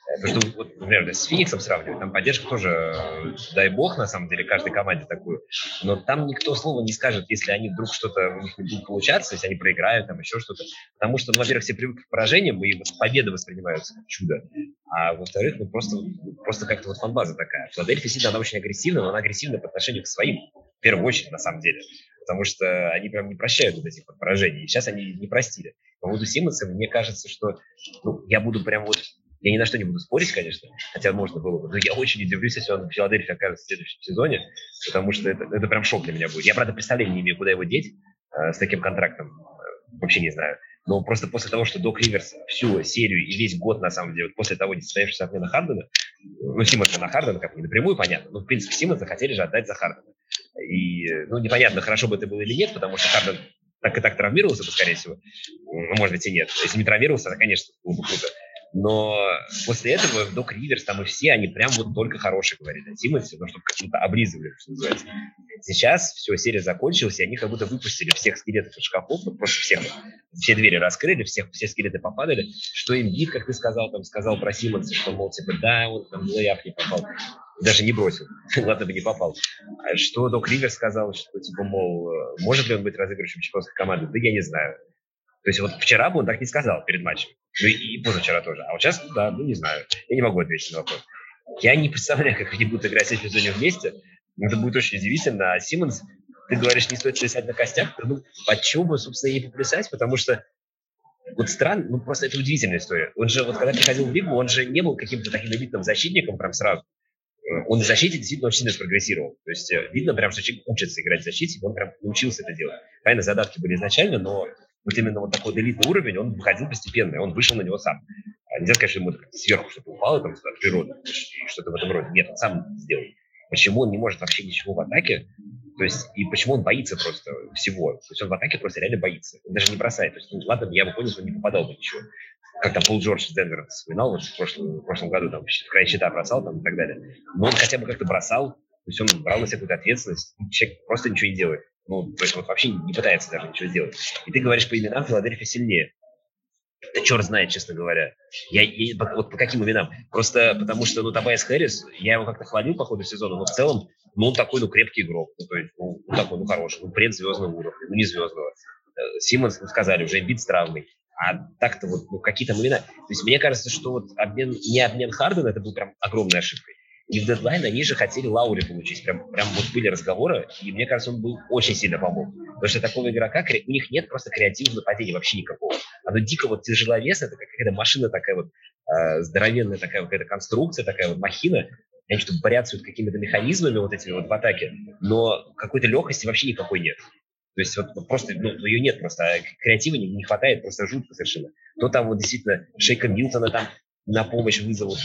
Потому что, вот, например, с Фениксом сравнивать, там поддержка тоже, э, дай бог, на самом деле, каждой команде такую. Но там никто слова не скажет, если они вдруг что-то у них не будет получаться, если они проиграют, там еще что-то. Потому что, ну, во-первых, все привыкли к поражениям, и вот победы воспринимаются как чудо. А во-вторых, ну, просто, просто как-то вот фанбаза такая. Филадельфия сильно, она очень агрессивна, но она агрессивна по отношению к своим, в первую очередь, на самом деле. Потому что они прям не прощают вот этих вот поражений. И сейчас они не простили. По поводу Симмонса, мне кажется, что ну, я буду прям вот я ни на что не буду спорить, конечно, хотя можно было бы. Но я очень удивлюсь, если он в Филадельфии окажется в следующем сезоне, потому что это, это прям шок для меня будет. Я, правда, представления не имею, куда его деть э, с таким контрактом. Э, вообще не знаю. Но просто после того, что Док Риверс всю серию и весь год, на самом деле, после того несостоявшегося отмена Хардена, ну, Симмонса на Хардена, как не напрямую, понятно, но, в принципе, Симмонса хотели же отдать за Хардена. И, ну, непонятно, хорошо бы это было или нет, потому что Харден так и так травмировался бы, скорее всего. Ну, может быть, и нет. Если не травмировался, то, конечно, было бы круто. Но после этого Док Риверс там и все, они прям вот только хорошие говорили о Тимонсе, ну, чтобы как-то облизывали, что называется. Сейчас все, серия закончилась, и они как будто выпустили всех скелетов из шкафов, вот просто всех, все двери раскрыли, всех, все скелеты попадали, что им Гид, как ты сказал, там сказал про Симмонса, что, мол, типа, да, он там лейап не попал, даже не бросил, (laughs) ладно бы не попал. А что Док Риверс сказал, что, типа, мол, может ли он быть разыгрышем чемпионской команды? Да я не знаю. То есть вот вчера бы он так не сказал перед матчем. Ну и, позавчера тоже. А вот сейчас, да, ну не знаю. Я не могу ответить на вопрос. Я не представляю, как они будут играть в сезоне вместе. Это будет очень удивительно. А Симмонс, ты говоришь, не стоит плясать на костях. Ну, почему бы, собственно, ей поплясать? Потому что вот странно, ну просто это удивительная история. Он же, вот когда приходил в Лигу, он же не был каким-то таким элитным защитником прям сразу. Он в защите действительно очень сильно спрогрессировал. То есть э, видно прям, что человек учится играть в защите, он прям научился это делать. Правильно, задатки были изначально, но вот именно вот такой элитный уровень, он выходил постепенно, и он вышел на него сам. А нельзя сказать, что ему сверху что-то упало, там, от природы, что-то в этом роде. Нет, он сам сделал. Почему он не может вообще ничего в атаке? То есть, и почему он боится просто всего? То есть он в атаке просто реально боится. Он даже не бросает. То есть, ну, ладно, я бы понял, что он не попадал бы ничего. Как там Пол Джордж из Денвера вспоминал, вот в прошлом, в прошлом году там в край щита бросал там и так далее. Но он хотя бы как-то бросал, то есть он брал на себя какую-то ответственность. Человек просто ничего не делает. Ну, то есть вот вообще не пытается даже ничего сделать. И ты говоришь по именам, Филадельфия сильнее. Да черт знает, честно говоря. Я, я, вот по каким именам? Просто потому что, ну, Табайс Хэрис, я его как-то хвалил по ходу сезона, но в целом, ну, он такой, ну, крепкий игрок. Ну, то есть, ну такой, ну, хороший. Ну, предзвездного уровня, ну, не звездного. Э, Симмонс, ну, сказали, уже бит с травмой. А так-то вот, ну, какие там имена. То есть, мне кажется, что вот обмен, не обмен Хардена, это был прям огромной ошибкой. И в дедлайн они же хотели Лаури получить. Прям, прям вот были разговоры, и мне кажется, он был очень сильно помог. Потому что такого игрока, у них нет просто креативного нападения вообще никакого. Оно дико вот тяжеловесно, это какая-то машина такая вот, э, здоровенная такая какая-то конструкция, такая вот махина, они что-то борются вот какими-то механизмами вот этими вот в атаке, но какой-то легкости вообще никакой нет. То есть вот просто, ну, ее нет просто, а креатива не, не хватает, просто жутко совершенно. То там вот действительно Шейка Милтона там на помощь вызовут,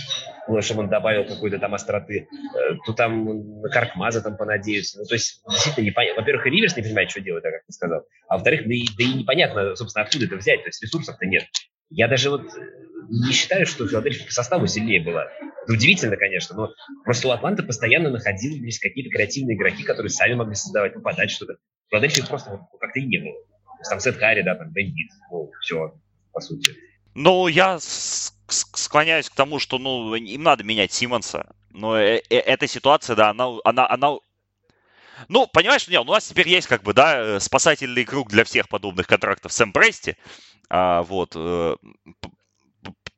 ну, чтобы он добавил какой-то там остроты, э, то там на Каркмаза там понадеются. Ну, то есть действительно непонятно. Во-первых, и Риверс не понимает, что делать, как ты сказал. А во-вторых, да и, да и непонятно, собственно, откуда это взять. То есть ресурсов-то нет. Я даже вот не считаю, что Филадельфия по составу сильнее была. Это удивительно, конечно, но просто у Атланты постоянно находились какие-то креативные игроки, которые сами могли создавать, попадать что-то. Филадельфии просто как-то и не было. То есть, там Сет Харри, да, там Бендит, ну, все, по сути. Ну, я склоняюсь к тому, что, ну, им надо менять Симмонса. Но э, э, эта ситуация, да, она, она, она ну, понимаешь, нет, у нас теперь есть как бы, да, э, спасательный круг для всех подобных контрактов Сэм Прести. А, вот.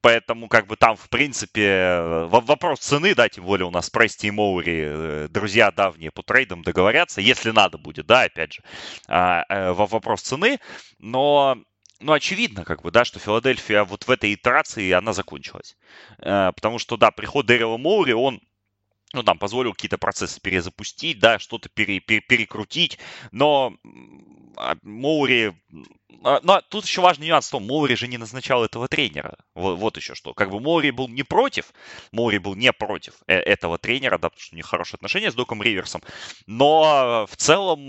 Поэтому, как бы там, в принципе, вопрос цены, да, тем более у нас Прести и Моури, друзья давние по трейдам договорятся, если надо будет, да, опять же, а, вопрос цены, но ну, очевидно, как бы, да, что Филадельфия вот в этой итерации, она закончилась. Э, потому что, да, приход Дэрила Моури, он ну, там, позволил какие-то процессы перезапустить, да, что-то пере, пере, перекрутить, но Моури... А, но тут еще важный нюанс в том, Моури же не назначал этого тренера. Вот, вот еще что. Как бы Моури был не против, Моури был не против э, этого тренера, да, потому что у них хорошие отношения с Доком Риверсом. Но в целом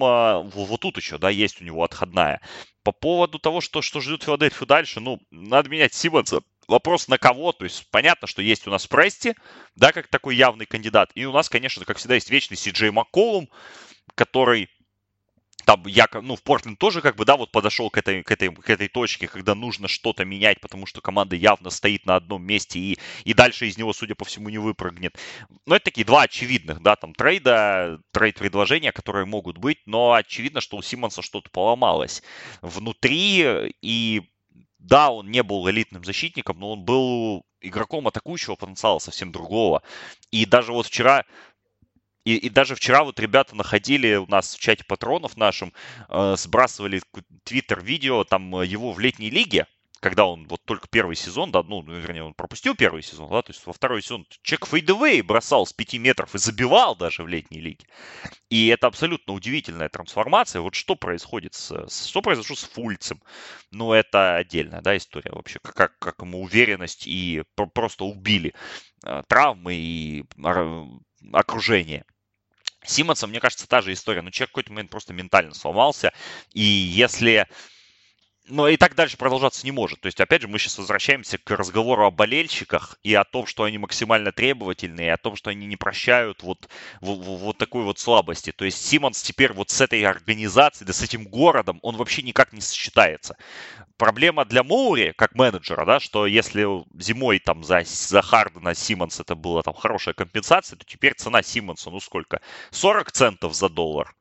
вот тут еще, да, есть у него отходная. По поводу того, что, что ждет Филадельфию дальше, ну, надо менять Симмонса. Вопрос на кого, то есть понятно, что есть у нас Прести, да, как такой явный кандидат. И у нас, конечно, как всегда, есть вечный Си Джей Макколум, который там я, ну, в Портленд тоже как бы, да, вот подошел к этой, к этой, к этой точке, когда нужно что-то менять, потому что команда явно стоит на одном месте и, и дальше из него, судя по всему, не выпрыгнет. Но это такие два очевидных, да, там трейда, трейд-предложения, которые могут быть, но очевидно, что у Симмонса что-то поломалось внутри, и да, он не был элитным защитником, но он был игроком атакующего потенциала совсем другого. И даже вот вчера и, и даже вчера вот ребята находили у нас в чате патронов нашем, э, сбрасывали твиттер-видео там э, его в летней лиге, когда он вот только первый сезон, да, ну, вернее, он пропустил первый сезон, да, то есть во второй сезон чек фейдевей бросал с 5 метров и забивал даже в летней лиге. И это абсолютно удивительная трансформация. Вот что происходит с, что произошло с Фульцем? Ну, это отдельная, да, история вообще, как, как ему уверенность и просто убили э, травмы и окружение. Симмонса, мне кажется, та же история. Но человек в какой-то момент просто ментально сломался. И если но и так дальше продолжаться не может. То есть, опять же, мы сейчас возвращаемся к разговору о болельщиках и о том, что они максимально требовательные, и о том, что они не прощают вот, вот, вот такой вот слабости. То есть Симмонс теперь вот с этой организацией, да с этим городом, он вообще никак не сочетается. Проблема для Моури, как менеджера, да, что если зимой там за, за Хардена Симмонс это была там хорошая компенсация, то теперь цена Симмонса, ну сколько? 40 центов за доллар?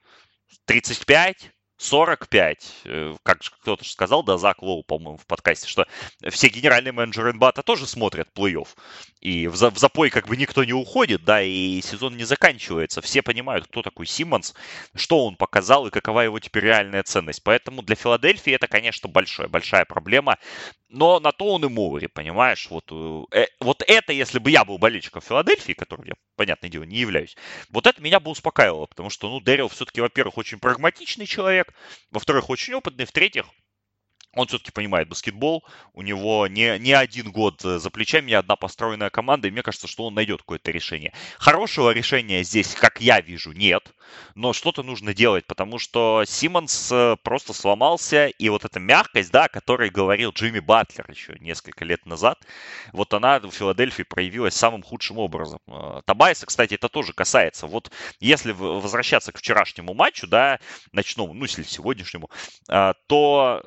35? 45, э, как кто-то же сказал, да, Зак Лоу, по-моему, в подкасте, что все генеральные менеджеры НБАТа тоже смотрят плей-офф. И в, в запой как бы никто не уходит, да, и сезон не заканчивается. Все понимают, кто такой Симмонс, что он показал и какова его теперь реальная ценность. Поэтому для Филадельфии это, конечно, большая, большая проблема. Но на то он и Моури, понимаешь? Вот, э, э, вот это, если бы я был болельщиком Филадельфии, которым я, понятное дело, не являюсь, вот это меня бы успокаивало, потому что, ну, Дэрил все-таки, во-первых, очень прагматичный человек, во-вторых, очень опытный, в-третьих, он все-таки понимает баскетбол, у него не, не один год э, за плечами, не одна построенная команда, и мне кажется, что он найдет какое-то решение. Хорошего решения здесь, как я вижу, нет, но что-то нужно делать, потому что Симмонс э, просто сломался, и вот эта мягкость, да, о которой говорил Джимми Батлер еще несколько лет назад, вот она в Филадельфии проявилась самым худшим образом. Э, Табайса, кстати, это тоже касается. Вот если возвращаться к вчерашнему матчу, да, ночному, ну, если сегодняшнему, то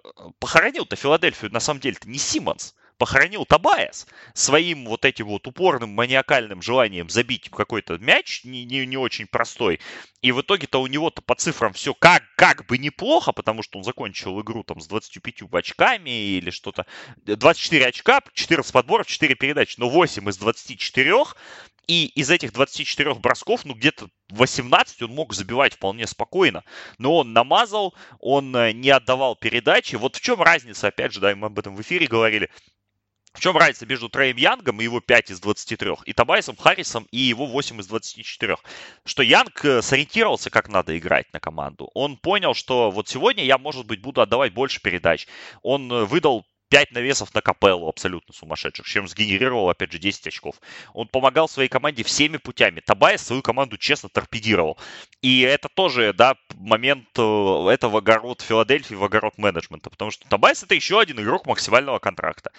похоронил-то Филадельфию на самом деле-то не Симмонс, похоронил Табайас своим вот этим вот упорным маниакальным желанием забить какой-то мяч не, не, не очень простой. И в итоге-то у него-то по цифрам все как, как бы неплохо, потому что он закончил игру там с 25 очками или что-то. 24 очка, 14 подборов, 4 передачи, но 8 из 24 и из этих 24 бросков, ну, где-то 18 он мог забивать вполне спокойно. Но он намазал, он э, не отдавал передачи. Вот в чем разница, опять же, да, мы об этом в эфире говорили. В чем разница между Трэем Янгом и его 5 из 23, и Табайсом Харрисом и его 8 из 24? Что Янг э, сориентировался, как надо играть на команду. Он понял, что вот сегодня я, может быть, буду отдавать больше передач. Он э, выдал 5 навесов на капеллу абсолютно сумасшедших, чем сгенерировал, опять же, 10 очков. Он помогал своей команде всеми путями. Табай свою команду честно торпедировал. И это тоже, да, момент э, этого огород Филадельфии в огород менеджмента, потому что Табайс это еще один игрок максимального контракта.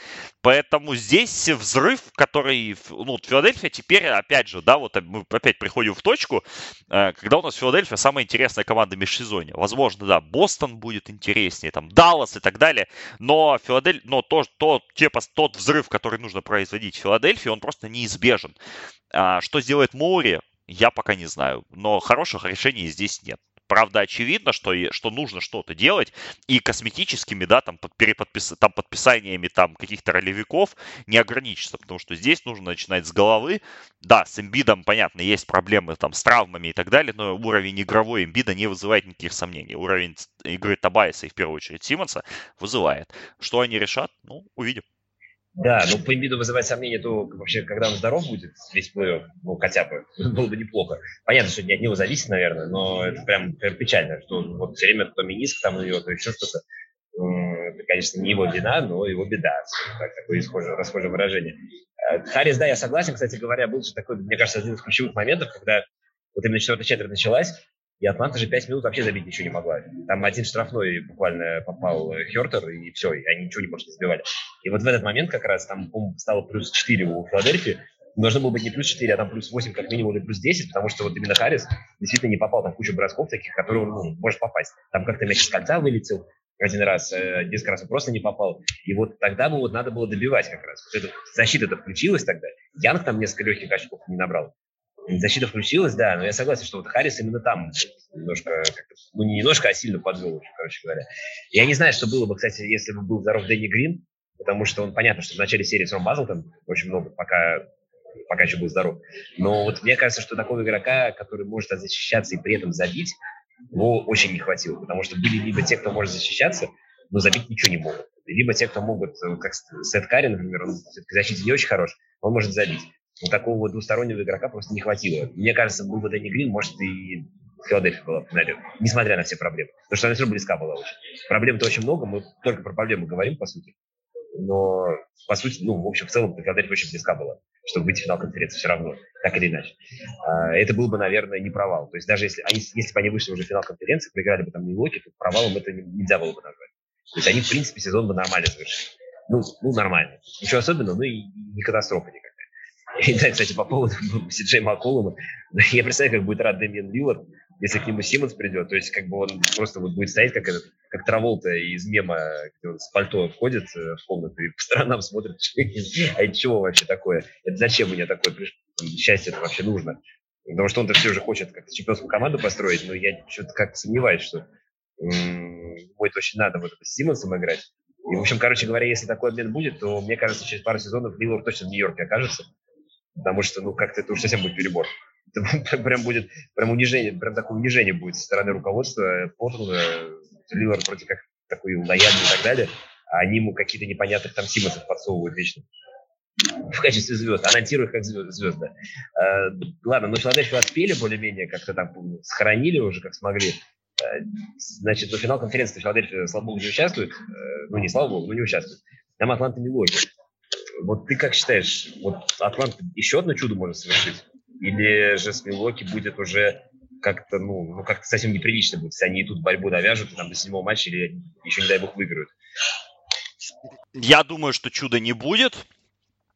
Поэтому здесь взрыв, который, ну, Филадельфия теперь, опять же, да, вот мы опять приходим в точку, э, когда у нас Филадельфия самая интересная команда межсезонья. Возможно, да, Бостон будет интереснее, там, Даллас и так далее, но Филадельфия но то, то, типа, тот взрыв, который нужно производить в Филадельфии, он просто неизбежен. А, что сделает Моури, я пока не знаю, но хороших решений здесь нет. Правда, очевидно, что, что нужно что-то делать, и косметическими, да, там, под, переподпис, там подписаниями там каких-то ролевиков не ограничиться, потому что здесь нужно начинать с головы. Да, с имбидом, понятно, есть проблемы там с травмами и так далее, но уровень игровой имбида не вызывает никаких сомнений. Уровень игры Табайса и в первую очередь Симмонса вызывает. Что они решат, ну, увидим. Да, ну по имиду вызывать сомнения, то вообще, когда он здоров будет, весь плей ну хотя бы, (laughs) было бы неплохо. Понятно, что не от него зависит, наверное, но это прям, прям печально, что вот все время то миниск там у него, то еще что-то. Это, конечно, не его вина, но его беда. Так, такое исхожее, расхожее выражение. Э, Харрис, да, я согласен, кстати говоря, был же такой, мне кажется, один из ключевых моментов, когда вот именно четвертая четверть началась, и Атланта же 5 минут вообще забить ничего не могла. Там один штрафной буквально попал Хертер, и все, и они ничего не больше не. И вот в этот момент как раз там стало плюс 4 у Филадельфии. Должно было быть не плюс 4, а там плюс 8 как минимум или плюс 10, потому что вот именно Харрис действительно не попал. Там куча бросков таких, которые ну, может попасть. Там как-то мяч с кольца вылетел один раз, э, несколько раз он просто не попал. И вот тогда бы вот надо было добивать как раз. Вот эта защита-то включилась тогда. Янг там несколько легких очков не набрал. Защита включилась, да, но я согласен, что вот Харрис именно там немножко, ну не немножко, а сильно подвел, короче говоря. Я не знаю, что было бы, кстати, если бы был здоров Дэнни Грин, потому что он, понятно, что в начале серии Сром Базл там очень много, пока, пока еще был здоров. Но вот мне кажется, что такого игрока, который может защищаться и при этом забить, его очень не хватило, потому что были либо те, кто может защищаться, но забить ничего не могут. Либо те, кто могут, как Сет Карри, например, он в защите не очень хорош, он может забить. Вот такого вот двустороннего игрока просто не хватило. Мне кажется, был бы Дэнни Грин, может, и Филадельфия была, наверное, несмотря на все проблемы. Потому что она все равно близка была очень. Проблем-то очень много, мы только про проблемы говорим, по сути. Но, по сути, ну, в общем, в целом, Филадельфия очень близка была, чтобы выйти в финал конференции все равно, так или иначе. А, это был бы, наверное, не провал. То есть даже если, они, если бы они вышли уже в финал конференции, проиграли бы там Милоки, то провалом это нельзя было бы назвать. То есть они, в принципе, сезон бы нормально завершили. Ну, ну нормально. Ничего особенного, ну и не катастрофа никакая. (laughs) И да, кстати, по поводу (laughs) Сиджей Макколума, (laughs) я представляю, как будет рад Дэмиен Лиллард, если к нему Симмонс придет, то есть как бы он просто вот будет стоять, как, этот, как Траволта из мема, где он с пальто входит э, в комнату и по сторонам смотрит, а это чего вообще такое? Это зачем мне такое счастье это вообще нужно? Потому что он-то все же хочет как-то чемпионскую команду построить, но я что-то как-то сомневаюсь, что ему это очень надо вот с Симмонсом играть. И, в общем, короче говоря, если такой обмен будет, то, мне кажется, через пару сезонов Лиллард точно в Нью-Йорке окажется потому что, ну, как-то это уже совсем будет перебор. (laughs) Это прям будет, прям унижение, прям такое унижение будет со стороны руководства Портленда. Лилард вроде как такой лояльный и так далее, а они ему какие-то непонятных там Симмонсов подсовывают вечно в качестве звезд, анонсируют как звезд, да. А, ладно, но Филадельфию отспели более-менее, как-то там сохранили уже, как смогли. А, значит, до финал конференции Филадельфия, слава богу, не участвует. А, ну, не слава богу, но не участвует. Там Атланта Милуоки. Вот ты как считаешь, вот Атланта еще одно чудо может совершить? Или же с Милоки будет уже как-то, ну, ну как-то совсем неприлично будет, если они тут борьбу навяжут и там до седьмого матча или еще, не дай бог, выиграют? Я думаю, что чуда не будет,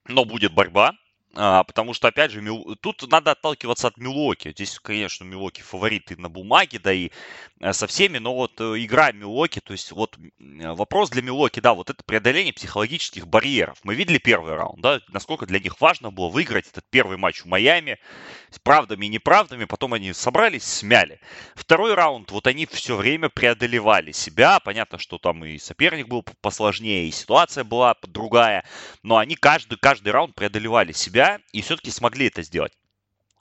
но будет борьба. А, потому что, опять же, тут надо отталкиваться от Милоки. Здесь, конечно, Милоки фавориты на бумаге, да и э, со всеми, но вот э, игра Милоки, то есть вот вопрос для Милоки, да, вот это преодоление психологических барьеров. Мы видели первый раунд, да, насколько для них важно было выиграть этот первый матч в Майами с правдами и неправдами, потом они собрались, смяли. Второй раунд, вот они все время преодолевали себя, понятно, что там и соперник был посложнее, и ситуация была другая, но они каждый, каждый раунд преодолевали себя себя и все-таки смогли это сделать.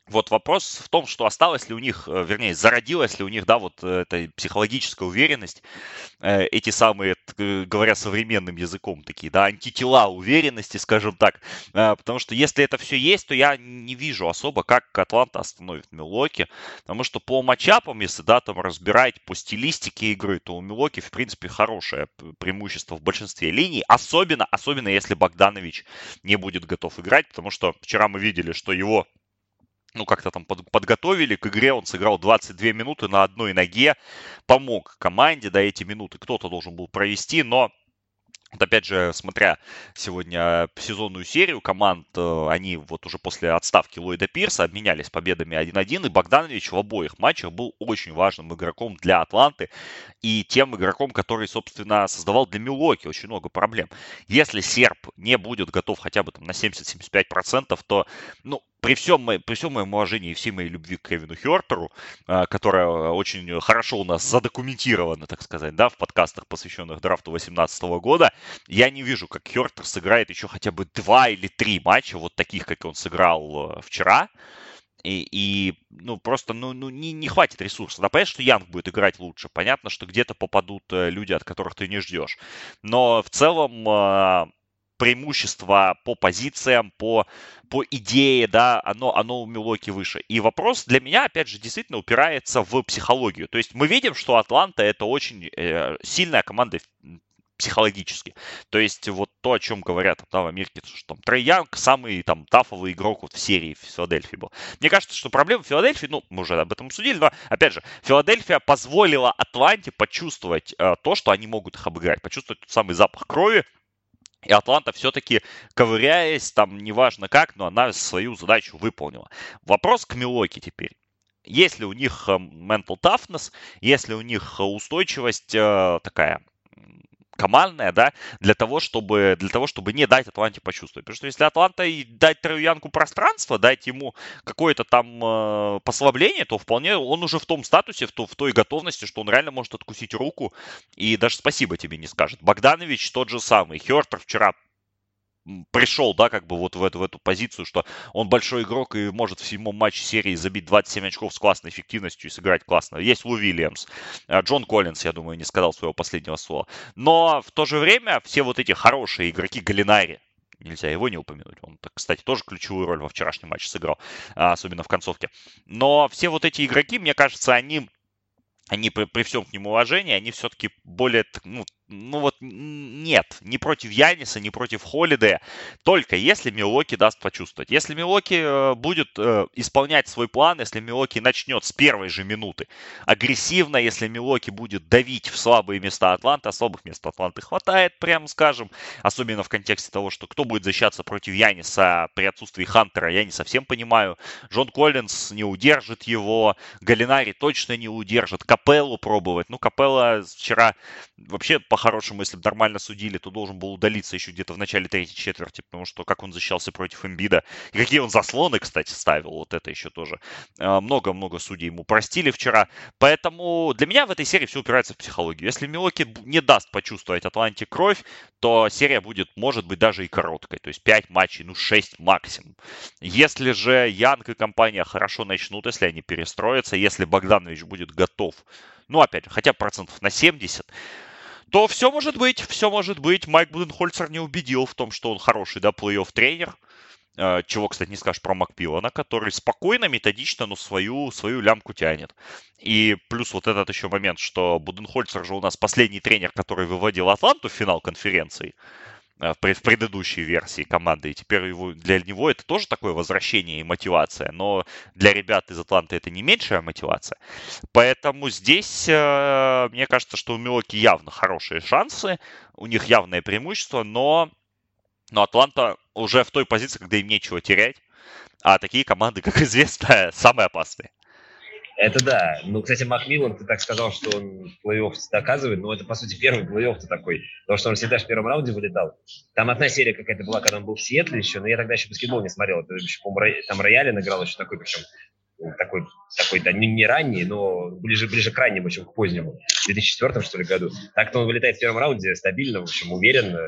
Вот вопрос в том, что осталось ли у них, э, вернее, зародилась ли у них, да, вот э, эта психологическая уверенность, э, эти самые говоря современным языком, такие, да, антитела уверенности, скажем так. Потому что если это все есть, то я не вижу особо, как Атланта остановит Милоки. Потому что по матчапам, если, да, там разбирать по стилистике игры, то у Милоки, в принципе, хорошее преимущество в большинстве линий. Особенно, особенно если Богданович не будет готов играть, потому что вчера мы видели, что его ну, как-то там под, подготовили. К игре, он сыграл 22 минуты на одной ноге, помог команде, да, эти минуты кто-то должен был провести, но вот опять же, смотря сегодня сезонную серию команд, э, они вот уже после отставки Ллойда Пирса обменялись победами 1-1, и Богданович в обоих матчах был очень важным игроком для Атланты и тем игроком, который, собственно, создавал для Милоки очень много проблем. Если серб не будет готов хотя бы там на 70-75%, то, ну, при всем, при всем моем уважении и всей моей любви к Кевину Хертеру, а, которая очень хорошо у нас задокументирована, так сказать, да, в подкастах, посвященных драфту 2018 года, я не вижу, как Хертер сыграет еще хотя бы два или три матча, вот таких, как он сыграл э, вчера. И, и ну, просто, ну, ну не, не хватит ресурсов. Да, понятно, что Янг будет играть лучше. Понятно, что где-то попадут э, люди, от которых ты не ждешь. Но в целом а, преимущество по позициям, по, по идее, да, оно, оно у Милоки выше. И вопрос для меня, опять же, действительно упирается в психологию. То есть мы видим, что Атланта это очень э, сильная команда психологически. То есть вот то, о чем говорят да, в Америке, что там Трей Янг самый там тафовый игрок вот в серии в Филадельфии был. Мне кажется, что проблема в Филадельфии, ну, мы уже об этом судили, но, опять же, Филадельфия позволила Атланте почувствовать э, то, что они могут их обыграть, почувствовать тот самый запах крови, и Атланта все-таки, ковыряясь, там неважно как, но она свою задачу выполнила. Вопрос к Милоке теперь. Если у них э, mental toughness, если у них устойчивость э, такая командная, да, для того, чтобы, для того, чтобы не дать Атланте почувствовать. Потому что если Атланта и дать Троянку пространство, дать ему какое-то там э, послабление, то вполне он уже в том статусе, в, то, в той готовности, что он реально может откусить руку и даже спасибо тебе не скажет. Богданович тот же самый. Хертер вчера пришел, да, как бы вот в эту, в эту позицию, что он большой игрок и может в седьмом матче серии забить 27 очков с классной эффективностью и сыграть классно. Есть Лу Вильямс, а, Джон Коллинс, я думаю, не сказал своего последнего слова. Но в то же время все вот эти хорошие игроки Галинари, нельзя его не упомянуть. Он, кстати, тоже ключевую роль во вчерашнем матче сыграл, а, особенно в концовке. Но все вот эти игроки, мне кажется, они они при, при всем к нему уважении, они все-таки более, ну, ну вот нет, не против Яниса, не против Холидея, только если Милоки даст почувствовать. Если Милоки э, будет э, исполнять свой план, если Милоки начнет с первой же минуты агрессивно, если Милоки будет давить в слабые места Атланты, слабых мест Атланты хватает, прямо скажем, особенно в контексте того, что кто будет защищаться против Яниса при отсутствии Хантера, я не совсем понимаю. Джон Коллинс не удержит его, Галинари точно не удержит, Капеллу пробовать. Ну, Капелла вчера вообще по по-хорошему, если бы нормально судили, то должен был удалиться еще где-то в начале третьей четверти, потому что как он защищался против Эмбида, и какие он заслоны, кстати, ставил, вот это еще тоже. А, много-много судей ему простили вчера, поэтому для меня в этой серии все упирается в психологию. Если Милоки не даст почувствовать Атланте кровь, то серия будет, может быть, даже и короткой, то есть 5 матчей, ну 6 максимум. Если же Янг и компания хорошо начнут, если они перестроятся, если Богданович будет готов, ну, опять же, хотя процентов на 70, то все может быть, все может быть. Майк Буденхольцер не убедил в том, что он хороший, да, плей-офф тренер. Э, чего, кстати, не скажешь про Макпилана, который спокойно, методично, но свою, свою лямку тянет. И плюс вот этот еще момент, что Буденхольцер же у нас последний тренер, который выводил Атланту в финал конференции. Э, в предыдущей версии команды. И теперь его, для него это тоже такое возвращение и мотивация. Но для ребят из Атланты это не меньшая мотивация. Поэтому здесь э, мне кажется, что у Милоки явно хорошие шансы. У них явное преимущество, но, но Атланта уже в той позиции, когда им нечего терять. А такие команды, (laughs) как известно, самые опасные. Это да. Ну, кстати, Макмиллан, ты так сказал, что он плей-офф доказывает, но это, по сути, первый плей-офф такой, потому что он всегда в первом раунде вылетал. Там одна серия какая-то была, когда он был в Сиэтле еще, но я тогда еще баскетбол не смотрел. Это еще, там Роялин играл еще такой, причем ну, такой, такой да, не, не ранний, но ближе, ближе к раннему, чем к позднему. В 2004, что ли, году. Так-то он вылетает в первом раунде стабильно, в общем, уверенно.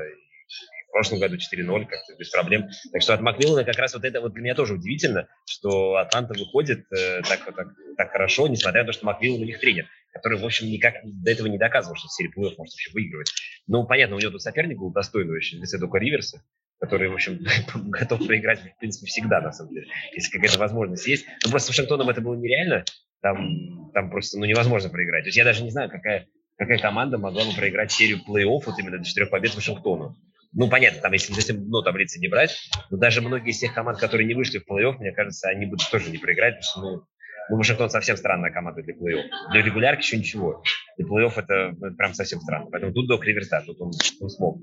В прошлом году 4-0, как-то без проблем. Так что от Макмиллана как раз вот это вот для меня тоже удивительно, что Атланта выходит э, так, так, так хорошо, несмотря на то, что Макмиллан у них тренер, который, в общем, никак до этого не доказывал, что в серии плей может вообще выигрывать. Ну, понятно, у него тут соперник был достойный очень, в лице Дока Риверса, который, в общем, (laughs) готов проиграть, в принципе, всегда, на самом деле, если какая-то возможность есть. Но просто с Вашингтоном это было нереально, там, там просто ну, невозможно проиграть. То есть я даже не знаю, какая, какая команда могла бы проиграть серию плей-офф вот именно до четырех побед Вашингтону. Ну, понятно, там, если совсем дно таблицы не брать, но даже многие из тех команд, которые не вышли в плей-офф, мне кажется, они будут тоже не проиграть, потому что, ну, ну, Вашингтон совсем странная команда для плей-офф. Для регулярки еще ничего. Для плей-офф это, ну, это прям совсем странно. Поэтому тут Док Риверс, да, тут он, он смог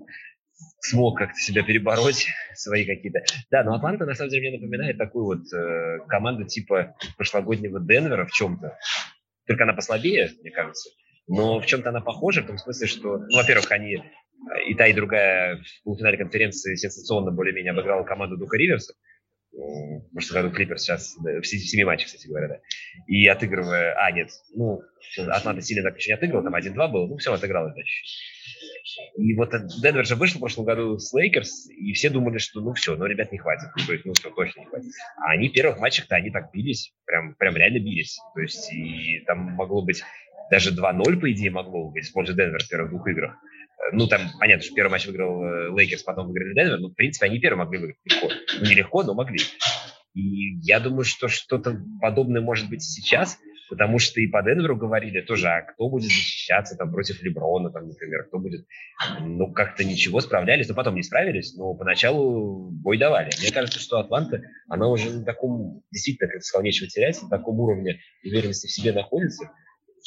смог как-то себя перебороть, (laughs) свои какие-то. Да, но Атланта на самом деле мне напоминает такую вот э, команду типа прошлогоднего Денвера в чем-то. Только она послабее, мне кажется. Но в чем-то она похожа, в том смысле, что, ну, во-первых, они и та, и другая в полуфинале конференции сенсационно более-менее обыграла команду Дока Риверса. В прошлом году Клипперс, сейчас в семи матчах, кстати говоря, да. И отыгрывая... А, нет, ну, Атланта сильно так еще не отыграл, там 1-2 было, ну, все, отыграл, значит. И вот Денвер же вышел в прошлом году с Лейкерс, и все думали, что ну все, ну ребят не хватит, то есть, ну все, точно не хватит. А они в первых матчах-то они так бились, прям, прям реально бились. То есть и там могло быть даже 2-0, по идее, могло быть в пользу Денвер в первых двух играх. Ну, там, понятно, что первый матч выиграл э, Лейкерс, потом выиграли Денвер, но, в принципе, они первые могли выиграть легко. Ну, не легко, но могли. И я думаю, что что-то подобное может быть сейчас, потому что и по Денверу говорили тоже, а кто будет защищаться там против Леброна, там, например, кто будет, ну, как-то ничего, справлялись, но потом не справились, но поначалу бой давали. Мне кажется, что Атланта, она уже на таком, действительно, как сказал, нечего терять, на таком уровне уверенности в себе находится,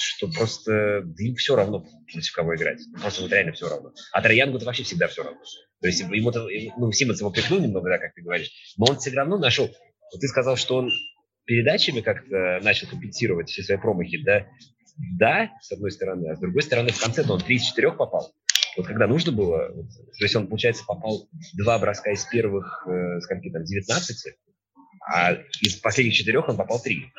что просто да им все равно, против кого играть. Просто вот реально все равно. А Траянгу это вообще всегда все равно. То есть ему, ну, Симмонс его прикнул немного, да, как ты говоришь, но он все равно нашел. Вот ты сказал, что он передачами как-то начал компенсировать все свои промахи, да, да, с одной стороны, а с другой стороны, в конце-то он 3 из 4 попал. Вот когда нужно было, то есть он, получается, попал два броска из первых, э, скольки там, 19, а из последних четырех он попал три.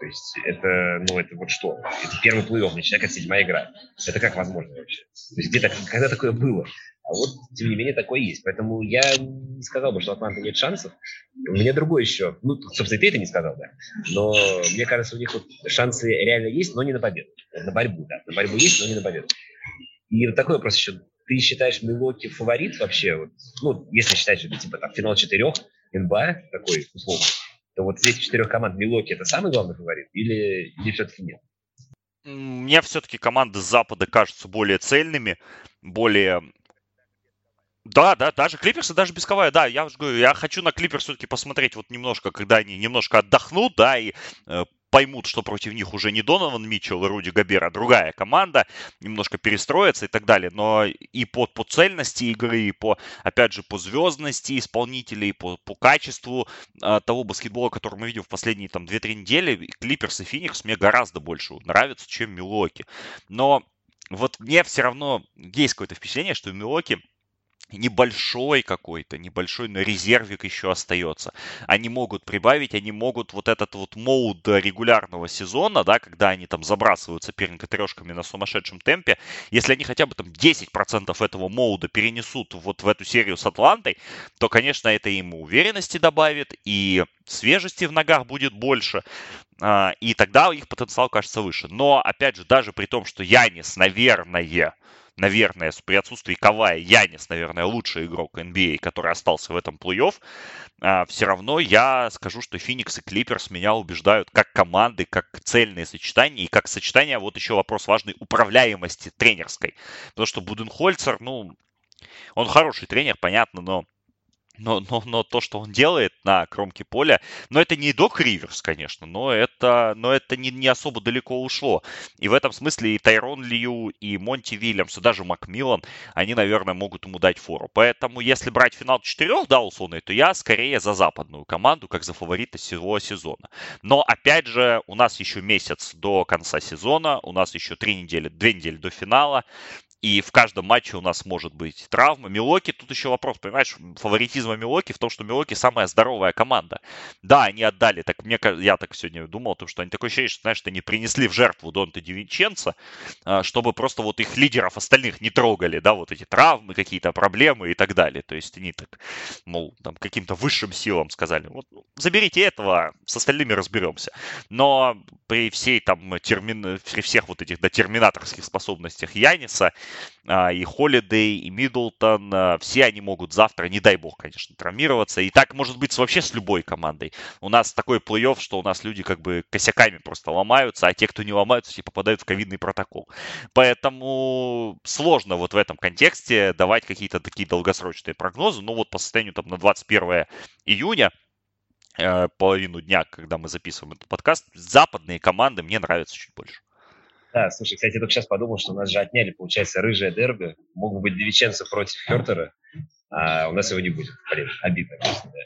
То есть это, ну, это вот что? Это первый плей-офф, начиная как седьмая игра. Это как возможно вообще? То есть где-то, когда такое было? А вот, тем не менее, такое есть. Поэтому я не сказал бы, что у Атланты нет шансов. У меня другой еще. Ну, собственно, ты это не сказал, да. Но мне кажется, у них вот шансы реально есть, но не на победу. На борьбу, да. На борьбу есть, но не на победу. И вот такой вопрос еще. Ты считаешь Милоки фаворит вообще? Вот, ну, если считать, что типа там финал четырех, НБА такой, условно, то вот этих четырех команд Милоки это самый главный фаворит или, или все-таки нет? Мне все-таки команды Запада кажутся более цельными, более да, да, даже Клиперсы, даже без Кавая, да, я уже говорю, я хочу на Клипер все-таки посмотреть вот немножко, когда они немножко отдохнут, да, и э, поймут, что против них уже не Донован Митчелл и Руди Габер, а другая команда, немножко перестроятся и так далее. Но и по, по цельности игры, и по, опять же, по звездности исполнителей, по, по качеству э, того баскетбола, который мы видим в последние там 2-3 недели, Клиперс и Феникс мне гораздо больше нравятся, чем Милоки. Но вот мне все равно есть какое-то впечатление, что Милоки небольшой какой-то, небольшой, но резервик еще остается. Они могут прибавить, они могут вот этот вот моуд регулярного сезона, да, когда они там забрасывают соперника трешками на сумасшедшем темпе, если они хотя бы там 10% этого моуда перенесут вот в эту серию с Атлантой, то, конечно, это им уверенности добавит, и свежести в ногах будет больше, а, и тогда их потенциал кажется выше. Но, опять же, даже при том, что Янис, наверное, наверное, при отсутствии Кавая, Янис, наверное, лучший игрок NBA, а, который остался в этом плей-офф, а, все равно я скажу, что Феникс и Клиперс меня убеждают как команды, как цельные сочетания, и как сочетание, вот еще вопрос важный, управляемости тренерской. Потому что Буденхольцер, ну, он хороший тренер, понятно, но но, но, но то, что он делает на кромке поля, но это не Док Риверс, конечно, но это, но это не, не особо далеко ушло. И в этом смысле и Тайрон Лью, и Монти Вильямс, и даже Макмиллан, они, наверное, могут ему дать фору. Поэтому, если брать финал четырех, да, условно, то я скорее за западную команду, как за фаворита всего сезона. Но, опять же, у нас еще месяц до конца сезона, у нас еще три недели, две недели до финала. И в каждом матче у нас может быть травма. Милоки, тут еще вопрос, понимаешь, фаворитизма Милоки в том, что Милоки самая здоровая команда. Да, они отдали, так мне, я так сегодня думал том, что они такое ощущение, что, знаешь, они принесли в жертву Донта Дивинченца, чтобы просто вот их лидеров остальных не трогали, да, вот эти травмы, какие-то проблемы и так далее. То есть они так, мол, там каким-то высшим силам сказали, вот ну, заберите этого, с остальными разберемся. Но при всей там термин, при всех вот этих, да, терминаторских способностях Яниса и Холидей, и Миддлтон, а, все они могут завтра, не дай бог, конечно, травмироваться. И так может быть вообще с любой командой. У нас такой плей-офф, что у нас люди как бы косяками просто ломаются, а те, кто не ломаются, все попадают в ковидный протокол. Поэтому сложно вот в этом контексте давать какие-то такие долгосрочные прогнозы. Ну вот по состоянию там на 21 июня э, половину дня, когда мы записываем этот подкаст, западные команды мне нравятся чуть больше. Да, слушай, кстати, я только сейчас подумал, что у нас же отняли, получается, рыжая дерби. Мог бы быть Девиченцо против Хертера, а у нас его не будет. Блин, обидно, конечно, да.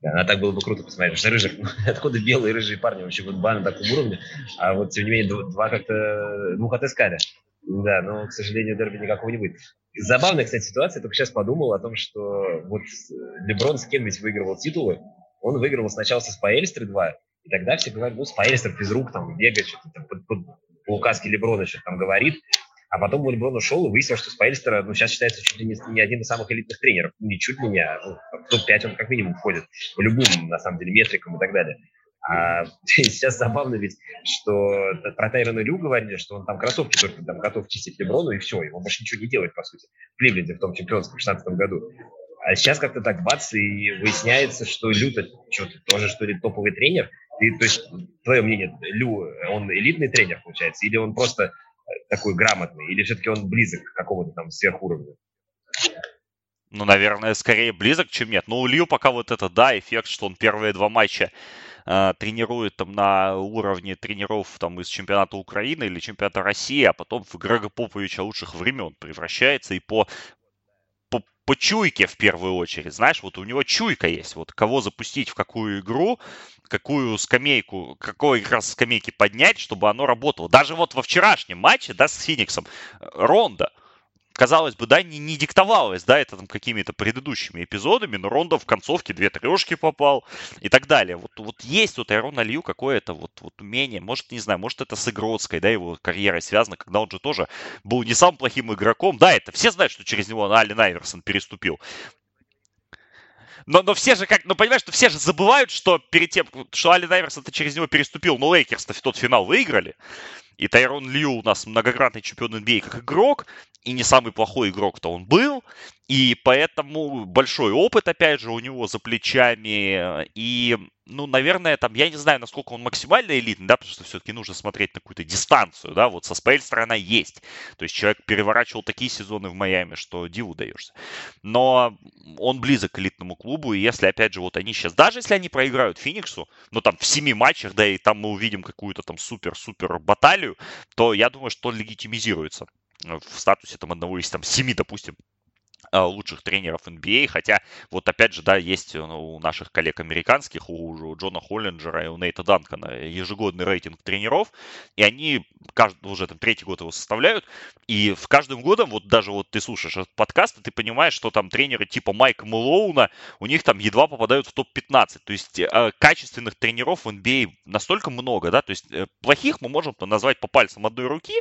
Да, а так было бы круто посмотреть, потому что рыжих, (laughs) откуда белые рыжие парни вообще в на таком уровне, а вот тем не менее два как-то, двух отыскали. Да, но, к сожалению, дерби никакого не будет. Забавная, кстати, ситуация, только сейчас подумал о том, что вот Леброн с кем ведь выигрывал титулы, он выигрывал сначала со Спаэльстер 2, и тогда все говорят, ну, Спаэльстер физрук, там, бегает, что-то там, под, под, по указке Леброна что-то там говорит, а потом Леброн ушел и выяснилось, что Спаэльстер, ну, сейчас считается чуть ли не, не один из самых элитных тренеров. Ну, не чуть ли не, а ну, топ-5 он как минимум входит по любым, на самом деле, метрикам и так далее. А (laughs) сейчас забавно ведь, что про Тайрона Лю говорили, что он там кроссовки только там готов чистить Леброну, и все, он больше ничего не делает, по сути, в Кливленде в том чемпионском в 16 году. А сейчас как-то так бац, и выясняется, что Лю-то что-то тоже, что ли, топовый тренер, и, то есть, твое мнение, Лю, он элитный тренер, получается, или он просто э, такой грамотный, или все-таки он близок к какому-то там сверхуровню? Ну, наверное, скорее близок, чем нет. Но у Лью пока вот это, да, эффект, что он первые два матча э, тренирует там на уровне тренеров там из чемпионата Украины или чемпионата России, а потом в Грега Поповича лучших времен превращается и по по чуйке в первую очередь. Знаешь, вот у него чуйка есть. Вот кого запустить в какую игру, какую скамейку, какой как раз скамейки поднять, чтобы оно работало. Даже вот во вчерашнем матче, да, с Фениксом, э, Ронда – казалось бы, да, не, не диктовалось, да, это там какими-то предыдущими эпизодами, но Рондо в концовке две трешки попал и так далее. Вот, вот есть у Тайрона Лью какое-то вот, вот умение, может, не знаю, может, это с Игродской, да, его карьерой связано, когда он же тоже был не самым плохим игроком. Да, это все знают, что через него Ален Айверсон переступил. Но, но все же как, ну понимаешь, что все же забывают, что перед тем, что Ален Айверсон-то через него переступил, но Лейкерс-то тот финал выиграли. И Тайрон Лью у нас многократный чемпион NBA как игрок, и не самый плохой игрок-то он был. И поэтому большой опыт, опять же, у него за плечами. И, ну, наверное, там, я не знаю, насколько он максимально элитный, да, потому что все-таки нужно смотреть на какую-то дистанцию, да, вот со Спейль сторона есть. То есть человек переворачивал такие сезоны в Майами, что диву даешься. Но он близок к элитному клубу, и если, опять же, вот они сейчас, даже если они проиграют Фениксу, ну, там, в семи матчах, да, и там мы увидим какую-то там супер-супер баталию, то я думаю, что он легитимизируется в статусе там одного из там семи, допустим, Э, лучших тренеров NBA, хотя вот опять же, да, есть ну, у наших коллег американских, у Джона Холлинджера и у Нейта Данкана ежегодный рейтинг тренеров, и они каждый, уже там третий год его составляют, и в каждым годом, вот даже вот ты слушаешь этот подкаст, и ты понимаешь, что там тренеры типа Майка Мэлоуна, у них там едва попадают в топ-15, то есть э, качественных тренеров в NBA настолько много, да, то есть э, плохих мы можем назвать по пальцам одной руки,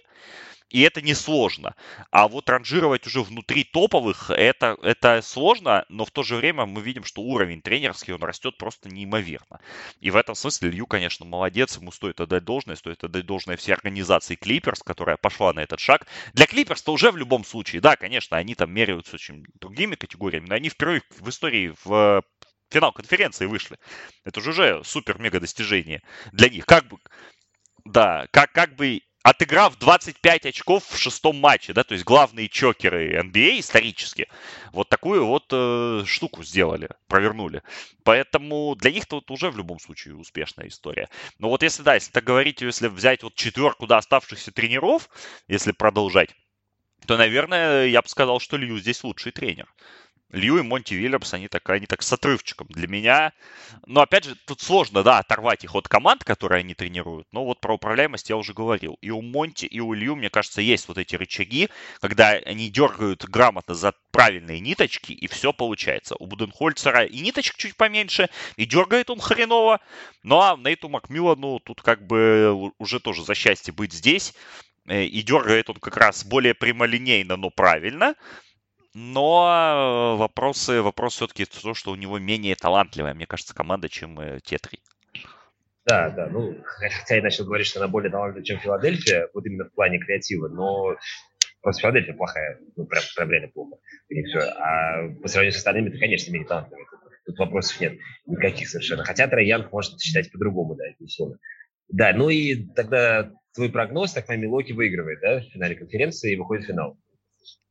и это несложно. А вот ранжировать уже внутри топовых, это, это сложно, но в то же время мы видим, что уровень тренерский, он растет просто неимоверно. И в этом смысле Лью, конечно, молодец, ему стоит отдать должное, стоит отдать должное всей организации Клиперс, которая пошла на этот шаг. Для Клиперс-то уже в любом случае, да, конечно, они там меряются очень другими категориями, но они впервые в истории в финал конференции вышли. Это же уже супер-мега достижение для них. Как бы, да, как, как бы отыграв 25 очков в шестом матче, да, то есть главные чокеры NBA исторически, вот такую вот э, штуку сделали, провернули. Поэтому для них тут уже в любом случае успешная история. Но вот если, да, если так говорить, если взять вот четверку, да, оставшихся тренеров, если продолжать, то, наверное, я бы сказал, что Лью здесь лучший тренер. Лью и Монти Вильямс, они так, они так с отрывчиком для меня. Но, опять же, тут сложно, да, оторвать их от команд, которые они тренируют. Но вот про управляемость я уже говорил. И у Монти, и у Лью, мне кажется, есть вот эти рычаги, когда они дергают грамотно за правильные ниточки, и все получается. У Буденхольцера и ниточек чуть поменьше, и дергает он хреново. Ну, а Нейту Макмиллану тут как бы уже тоже за счастье быть здесь. Э, и дергает он как раз более прямолинейно, но правильно. Но вопросы, вопрос все-таки в том, что у него менее талантливая, мне кажется, команда, чем э, те три. Да, да, ну, хотя я начал говорить, что она более талантливая, чем Филадельфия, вот именно в плане креатива, но Просто Филадельфия плохая, ну, прям, прям реально плохо. И все. А по сравнению с остальными, ты, конечно, менее талантливый. Тут, вопросов нет никаких совершенно. Хотя Трей Янг может считать по-другому, да, безусловно. Да, ну и тогда твой прогноз, так Милоки выигрывает, да, в финале конференции и выходит в финал.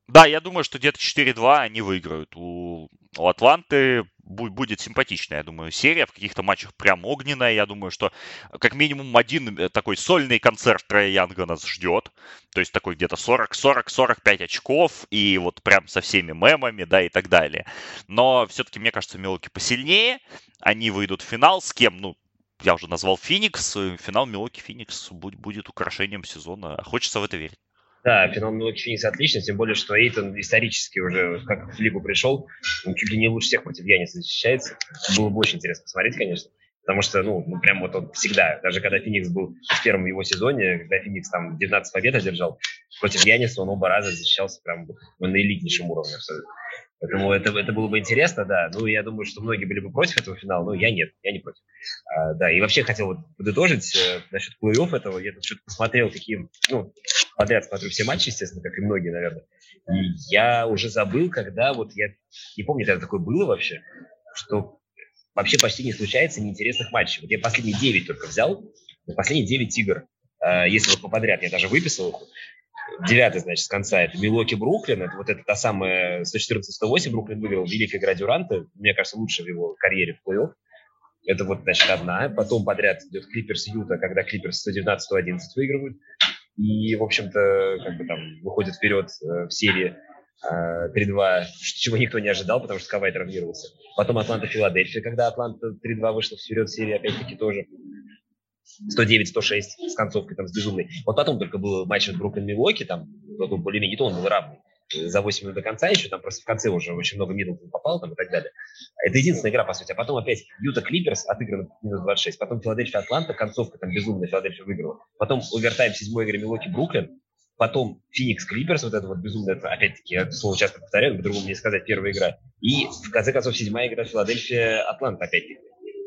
Да, я думаю, что где-то 4-2 они выиграют. У, у Атланты будет симпатичная, я думаю, серия. В каких-то матчах прям огненная. Я думаю, что как минимум один э, такой сольный концерт Трея Янга нас ждет. То есть такой где-то 40-40-45 очков. И вот прям со всеми мемами, да, и так далее. Но все-таки, мне кажется, Милоки посильнее. Они выйдут в финал. С кем? Ну, я уже назвал Феникс. Финал Милоки Феникс будет украшением сезона. Хочется в это верить. Да, Милоки Феникс отлично, тем более, что Эйтон исторически уже, как в лигу пришел, он чуть ли не лучше всех против Яниса защищается. Было бы очень интересно посмотреть, конечно. Потому что, ну, ну, прям вот он всегда, даже когда Феникс был в первом его сезоне, когда Феникс там 19 побед одержал, против Яниса он оба раза защищался прям на элитнейшем уровне. Поэтому это, это было бы интересно, да. Ну, я думаю, что многие были бы против этого финала, но я нет, я не против. А, да, и вообще хотел вот подытожить э, насчет плей-офф этого. Я тут что-то посмотрел, какие, ну, подряд смотрю все матчи, естественно, как и многие, наверное. И я уже забыл, когда вот я не помню, когда такое было вообще, что вообще почти не случается неинтересных матчей. Вот я последние 9 только взял, последние 9 игр. А, если вот по подряд, я даже выписал их, девятый, значит, с конца, это Милоки Бруклин, это вот это та самая 114-108 Бруклин выиграл, великая игра Дюранта, мне кажется, лучше в его карьере в плей-офф. Это вот, значит, одна. Потом подряд идет Клиперс Юта, когда Клиперс 119-111 выигрывают. И, в общем-то, как бы там выходит вперед э, в серии э, 3-2, (laughs) чего никто не ожидал, потому что Кавай травмировался. Потом Атланта-Филадельфия, когда Атланта 3-2 вышла вперед в серии, опять-таки тоже 109-106 с концовкой там с безумной. Вот потом только был матч от Бруклин Милоки, там более-менее то он был равный за 8 минут до конца еще, там просто в конце уже очень много Миддлтон попал там и так далее. Это единственная игра, по сути. А потом опять Юта Клиперс отыграно минус 26. Потом Филадельфия Атланта, концовка там безумная, Филадельфия выиграла. Потом овертайм седьмой игре Милоки Бруклин. Потом Феникс Клиперс, вот это вот безумное, опять-таки, я слово часто повторяю, по-другому не сказать, первая игра. И в конце концов седьмая игра Филадельфия Атланта опять-таки.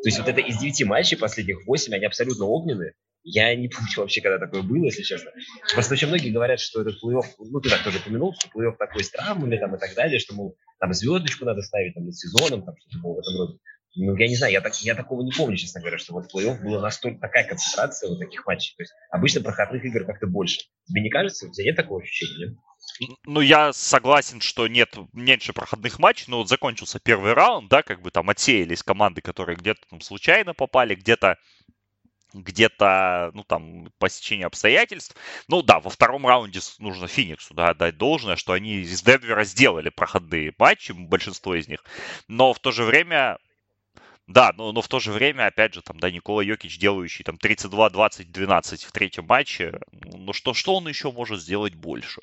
То есть вот это из девяти матчей последних восемь, они абсолютно огненные. Я не помню вообще, когда такое было, если честно. Просто очень многие говорят, что этот плей-офф, ну, ты так тоже упомянул, что плей-офф такой с травмами там и так далее, что, мол, там звездочку надо ставить там над сезоном, там что-то было в этом роде. Ну, я не знаю, я, так, я такого не помню, честно говоря, что вот в плей-офф была настолько такая концентрация вот таких матчей. То есть обычно проходных игр как-то больше. Тебе не кажется? У тебя нет такого ощущения, нет? Ну, я согласен, что нет меньше проходных матчей, но вот закончился первый раунд, да, как бы там отсеялись команды, которые где-то там случайно попали, где-то где-то, ну, там, по стечению обстоятельств. Ну, да, во втором раунде нужно Фениксу, да, дать должное, что они из Денвера сделали проходные матчи, большинство из них, но в то же время да, но, но в то же время, опять же, там, да, Никола Йокич, делающий там 32-20-12 в третьем матче, ну что, что он еще может сделать больше?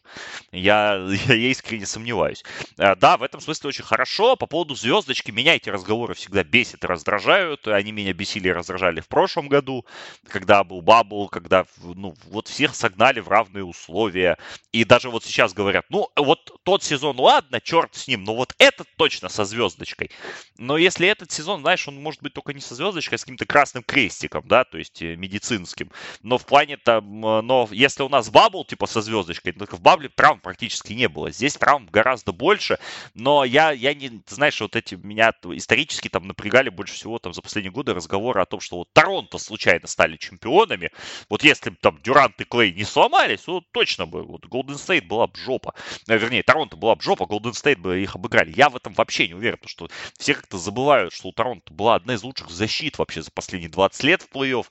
Я, (laughs) я искренне сомневаюсь. Э, да, в этом смысле очень хорошо. По поводу звездочки, меня эти разговоры всегда бесят и раздражают. Они меня бесили и раздражали в прошлом году, когда был bubble, когда, ну, вот всех согнали в равные условия. И даже вот сейчас говорят, ну, вот тот сезон, ладно, черт с ним, но вот этот точно со звездочкой. Но если этот сезон, знаешь, он он может быть только не со звездочкой, а с каким-то красным крестиком, да, то есть э, медицинским. Но в плане там, э, но если у нас bubble типа со звездочкой, только в бабле травм практически не было. Здесь травм гораздо больше, но я, я не, знаешь, вот эти меня исторически там напрягали больше всего там за последние годы разговоры о том, что вот Торонто случайно стали чемпионами. Вот если бы там Дюрант и Клей не сломались, то точно бы вот Голден Стейт была бы жопа. Э, вернее, Торонто была бы жопа, Голден Стейт бы их обыграли. Я в этом вообще не уверен, потому что все как-то забывают, что у Торонто была была одна из лучших защит вообще за последние 20 лет в плей-офф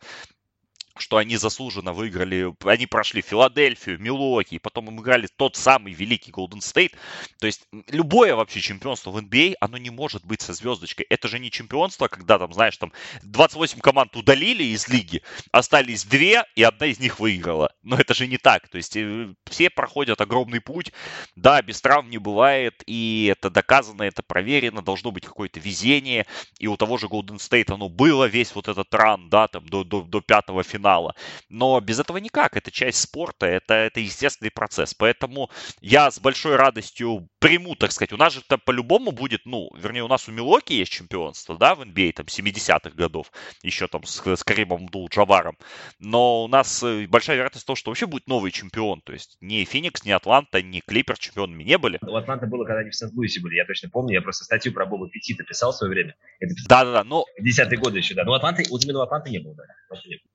что они заслуженно выиграли, они прошли Филадельфию, Милуоки, потом им играли тот самый великий Голден Стейт. То есть любое вообще чемпионство в NBA, а, оно не может быть со звездочкой. Это же не чемпионство, когда там, знаешь, там 28 команд удалили из лиги, остались две, и одна из них выиграла. Но это же не так. То есть э, все проходят огромный путь. Да, без травм не бывает, и это доказано, это проверено, должно быть какое-то везение. И у того же Голден Стейт оно было весь вот этот ран, да, там до, до, до пятого финала финала. Но без этого никак. Это часть спорта, это, это естественный процесс. Поэтому я с большой радостью примут, так сказать. У нас же там по-любому будет, ну, вернее, у нас у Милоки есть чемпионство, да, в NBA, а, там, 70-х годов, еще там с, с Каримом Абдул-Джабаром. Но у нас э, большая вероятность того, что вообще будет новый чемпион. То есть ни Феникс, ни Атланта, ни Клипперс чемпионами не были. У Атланта было, когда они в Сент-Луисе были, я точно помню. Я просто статью про Боба Петита писал в свое время. Да-да-да, но... Десятые годы еще, да. Но Атланты, вот именно Атланты не было, да.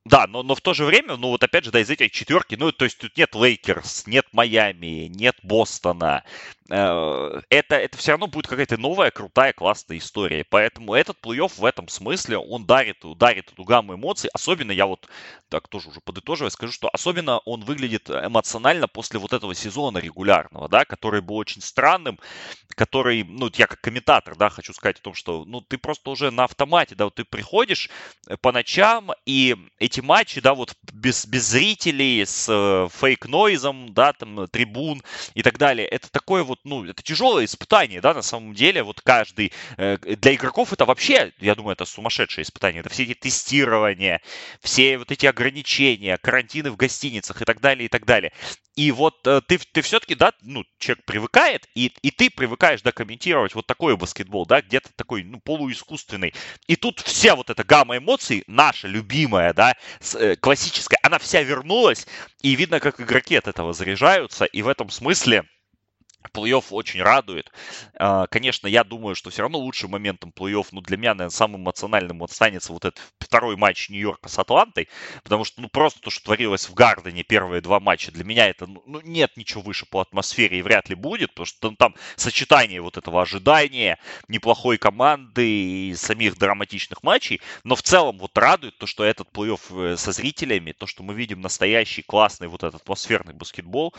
Да, но, но в то же время, ну вот опять же, да, из этих четверки, ну то есть тут нет Лейкерс, нет Майами, нет Бостона, это, это все равно будет какая-то новая, крутая, классная история. Поэтому этот плей-офф в этом смысле, он дарит, дарит эту гамму эмоций. Особенно, я вот так тоже уже подытоживая, скажу, что особенно он выглядит эмоционально после вот этого сезона регулярного, да, который был очень странным, который, ну, я как комментатор, да, хочу сказать о том, что, ну, ты просто уже на автомате, да, вот ты приходишь э, по ночам, и эти матчи, да, вот без, без зрителей, с э, фейк-нойзом, да, там, трибун и так далее, это такое вот вот, ну, это тяжелое испытание, да, на самом деле, вот каждый, э, для игроков это вообще, я думаю, это сумасшедшее испытание, это все эти тестирования, все вот эти ограничения, карантины в гостиницах и так далее, и так далее. И вот э, ты, ты все-таки, да, ну, человек привыкает, и, и ты привыкаешь, да, комментировать вот такой баскетбол, да, где-то такой, ну, полуискусственный. И тут вся вот эта гамма эмоций, наша любимая, да, э, классическая, она вся вернулась, и видно, как игроки от этого заряжаются, и в этом смысле Плей-офф очень радует. А, конечно, я думаю, что все равно лучшим моментом плей-офф, ну, для меня, наверное, самым эмоциональным останется вот этот второй матч Нью-Йорка с Атлантой, потому что, ну, просто то, что творилось в Гардене первые два матча, для меня это, ну, ну, нет ничего выше по атмосфере и вряд ли будет, потому что там сочетание вот этого ожидания, неплохой команды и самих драматичных матчей, но в целом вот радует то, что этот плей-офф э, со зрителями, то, что мы видим настоящий классный вот этот атмосферный баскетбол,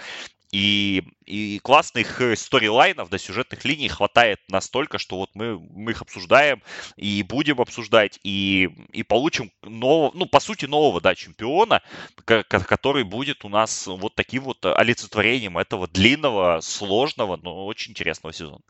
и, и классных э, сторилайнов, да, сюжетных линий хватает настолько, что вот мы, мы их обсуждаем и будем обсуждать, и, и получим нового, ну, по сути, нового, да, чемпиона, который будет у нас вот таким вот олицетворением этого длинного, сложного, но очень интересного сезона.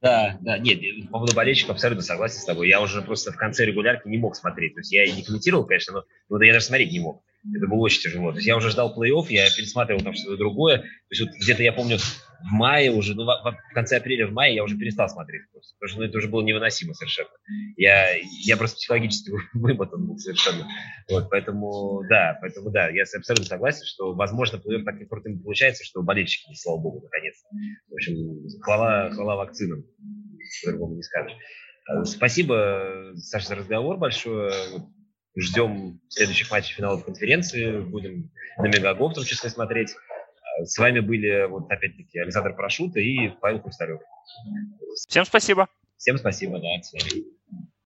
Да, да, нет, по поводу болельщиков абсолютно согласен с тобой. Я уже просто в конце регулярки не мог смотреть. То есть я и не комментировал, конечно, но, но я даже смотреть не мог. Это было очень тяжело. То есть я уже ждал плей-офф, я пересматривал там что-то другое. То есть вот где-то я помню в мае уже, ну, в, конце апреля, в мае я уже перестал смотреть просто. Потому что ну, это уже было невыносимо совершенно. Я, я просто психологически (laughs) вымотан был совершенно. Вот, поэтому, да, поэтому, да, я абсолютно согласен, что, возможно, плей-офф так крутым получается, что болельщики, слава богу, наконец. В общем, хвала, хвала вакцинам, по-другому не скажешь. Спасибо, Саша, за разговор большой ждем следующих матчей финалов конференции, будем на Мегагол в том числе смотреть. С вами были, вот опять-таки, Александр Парашута и Павел Хрусталев. Всем спасибо. Всем спасибо, да, до свидания.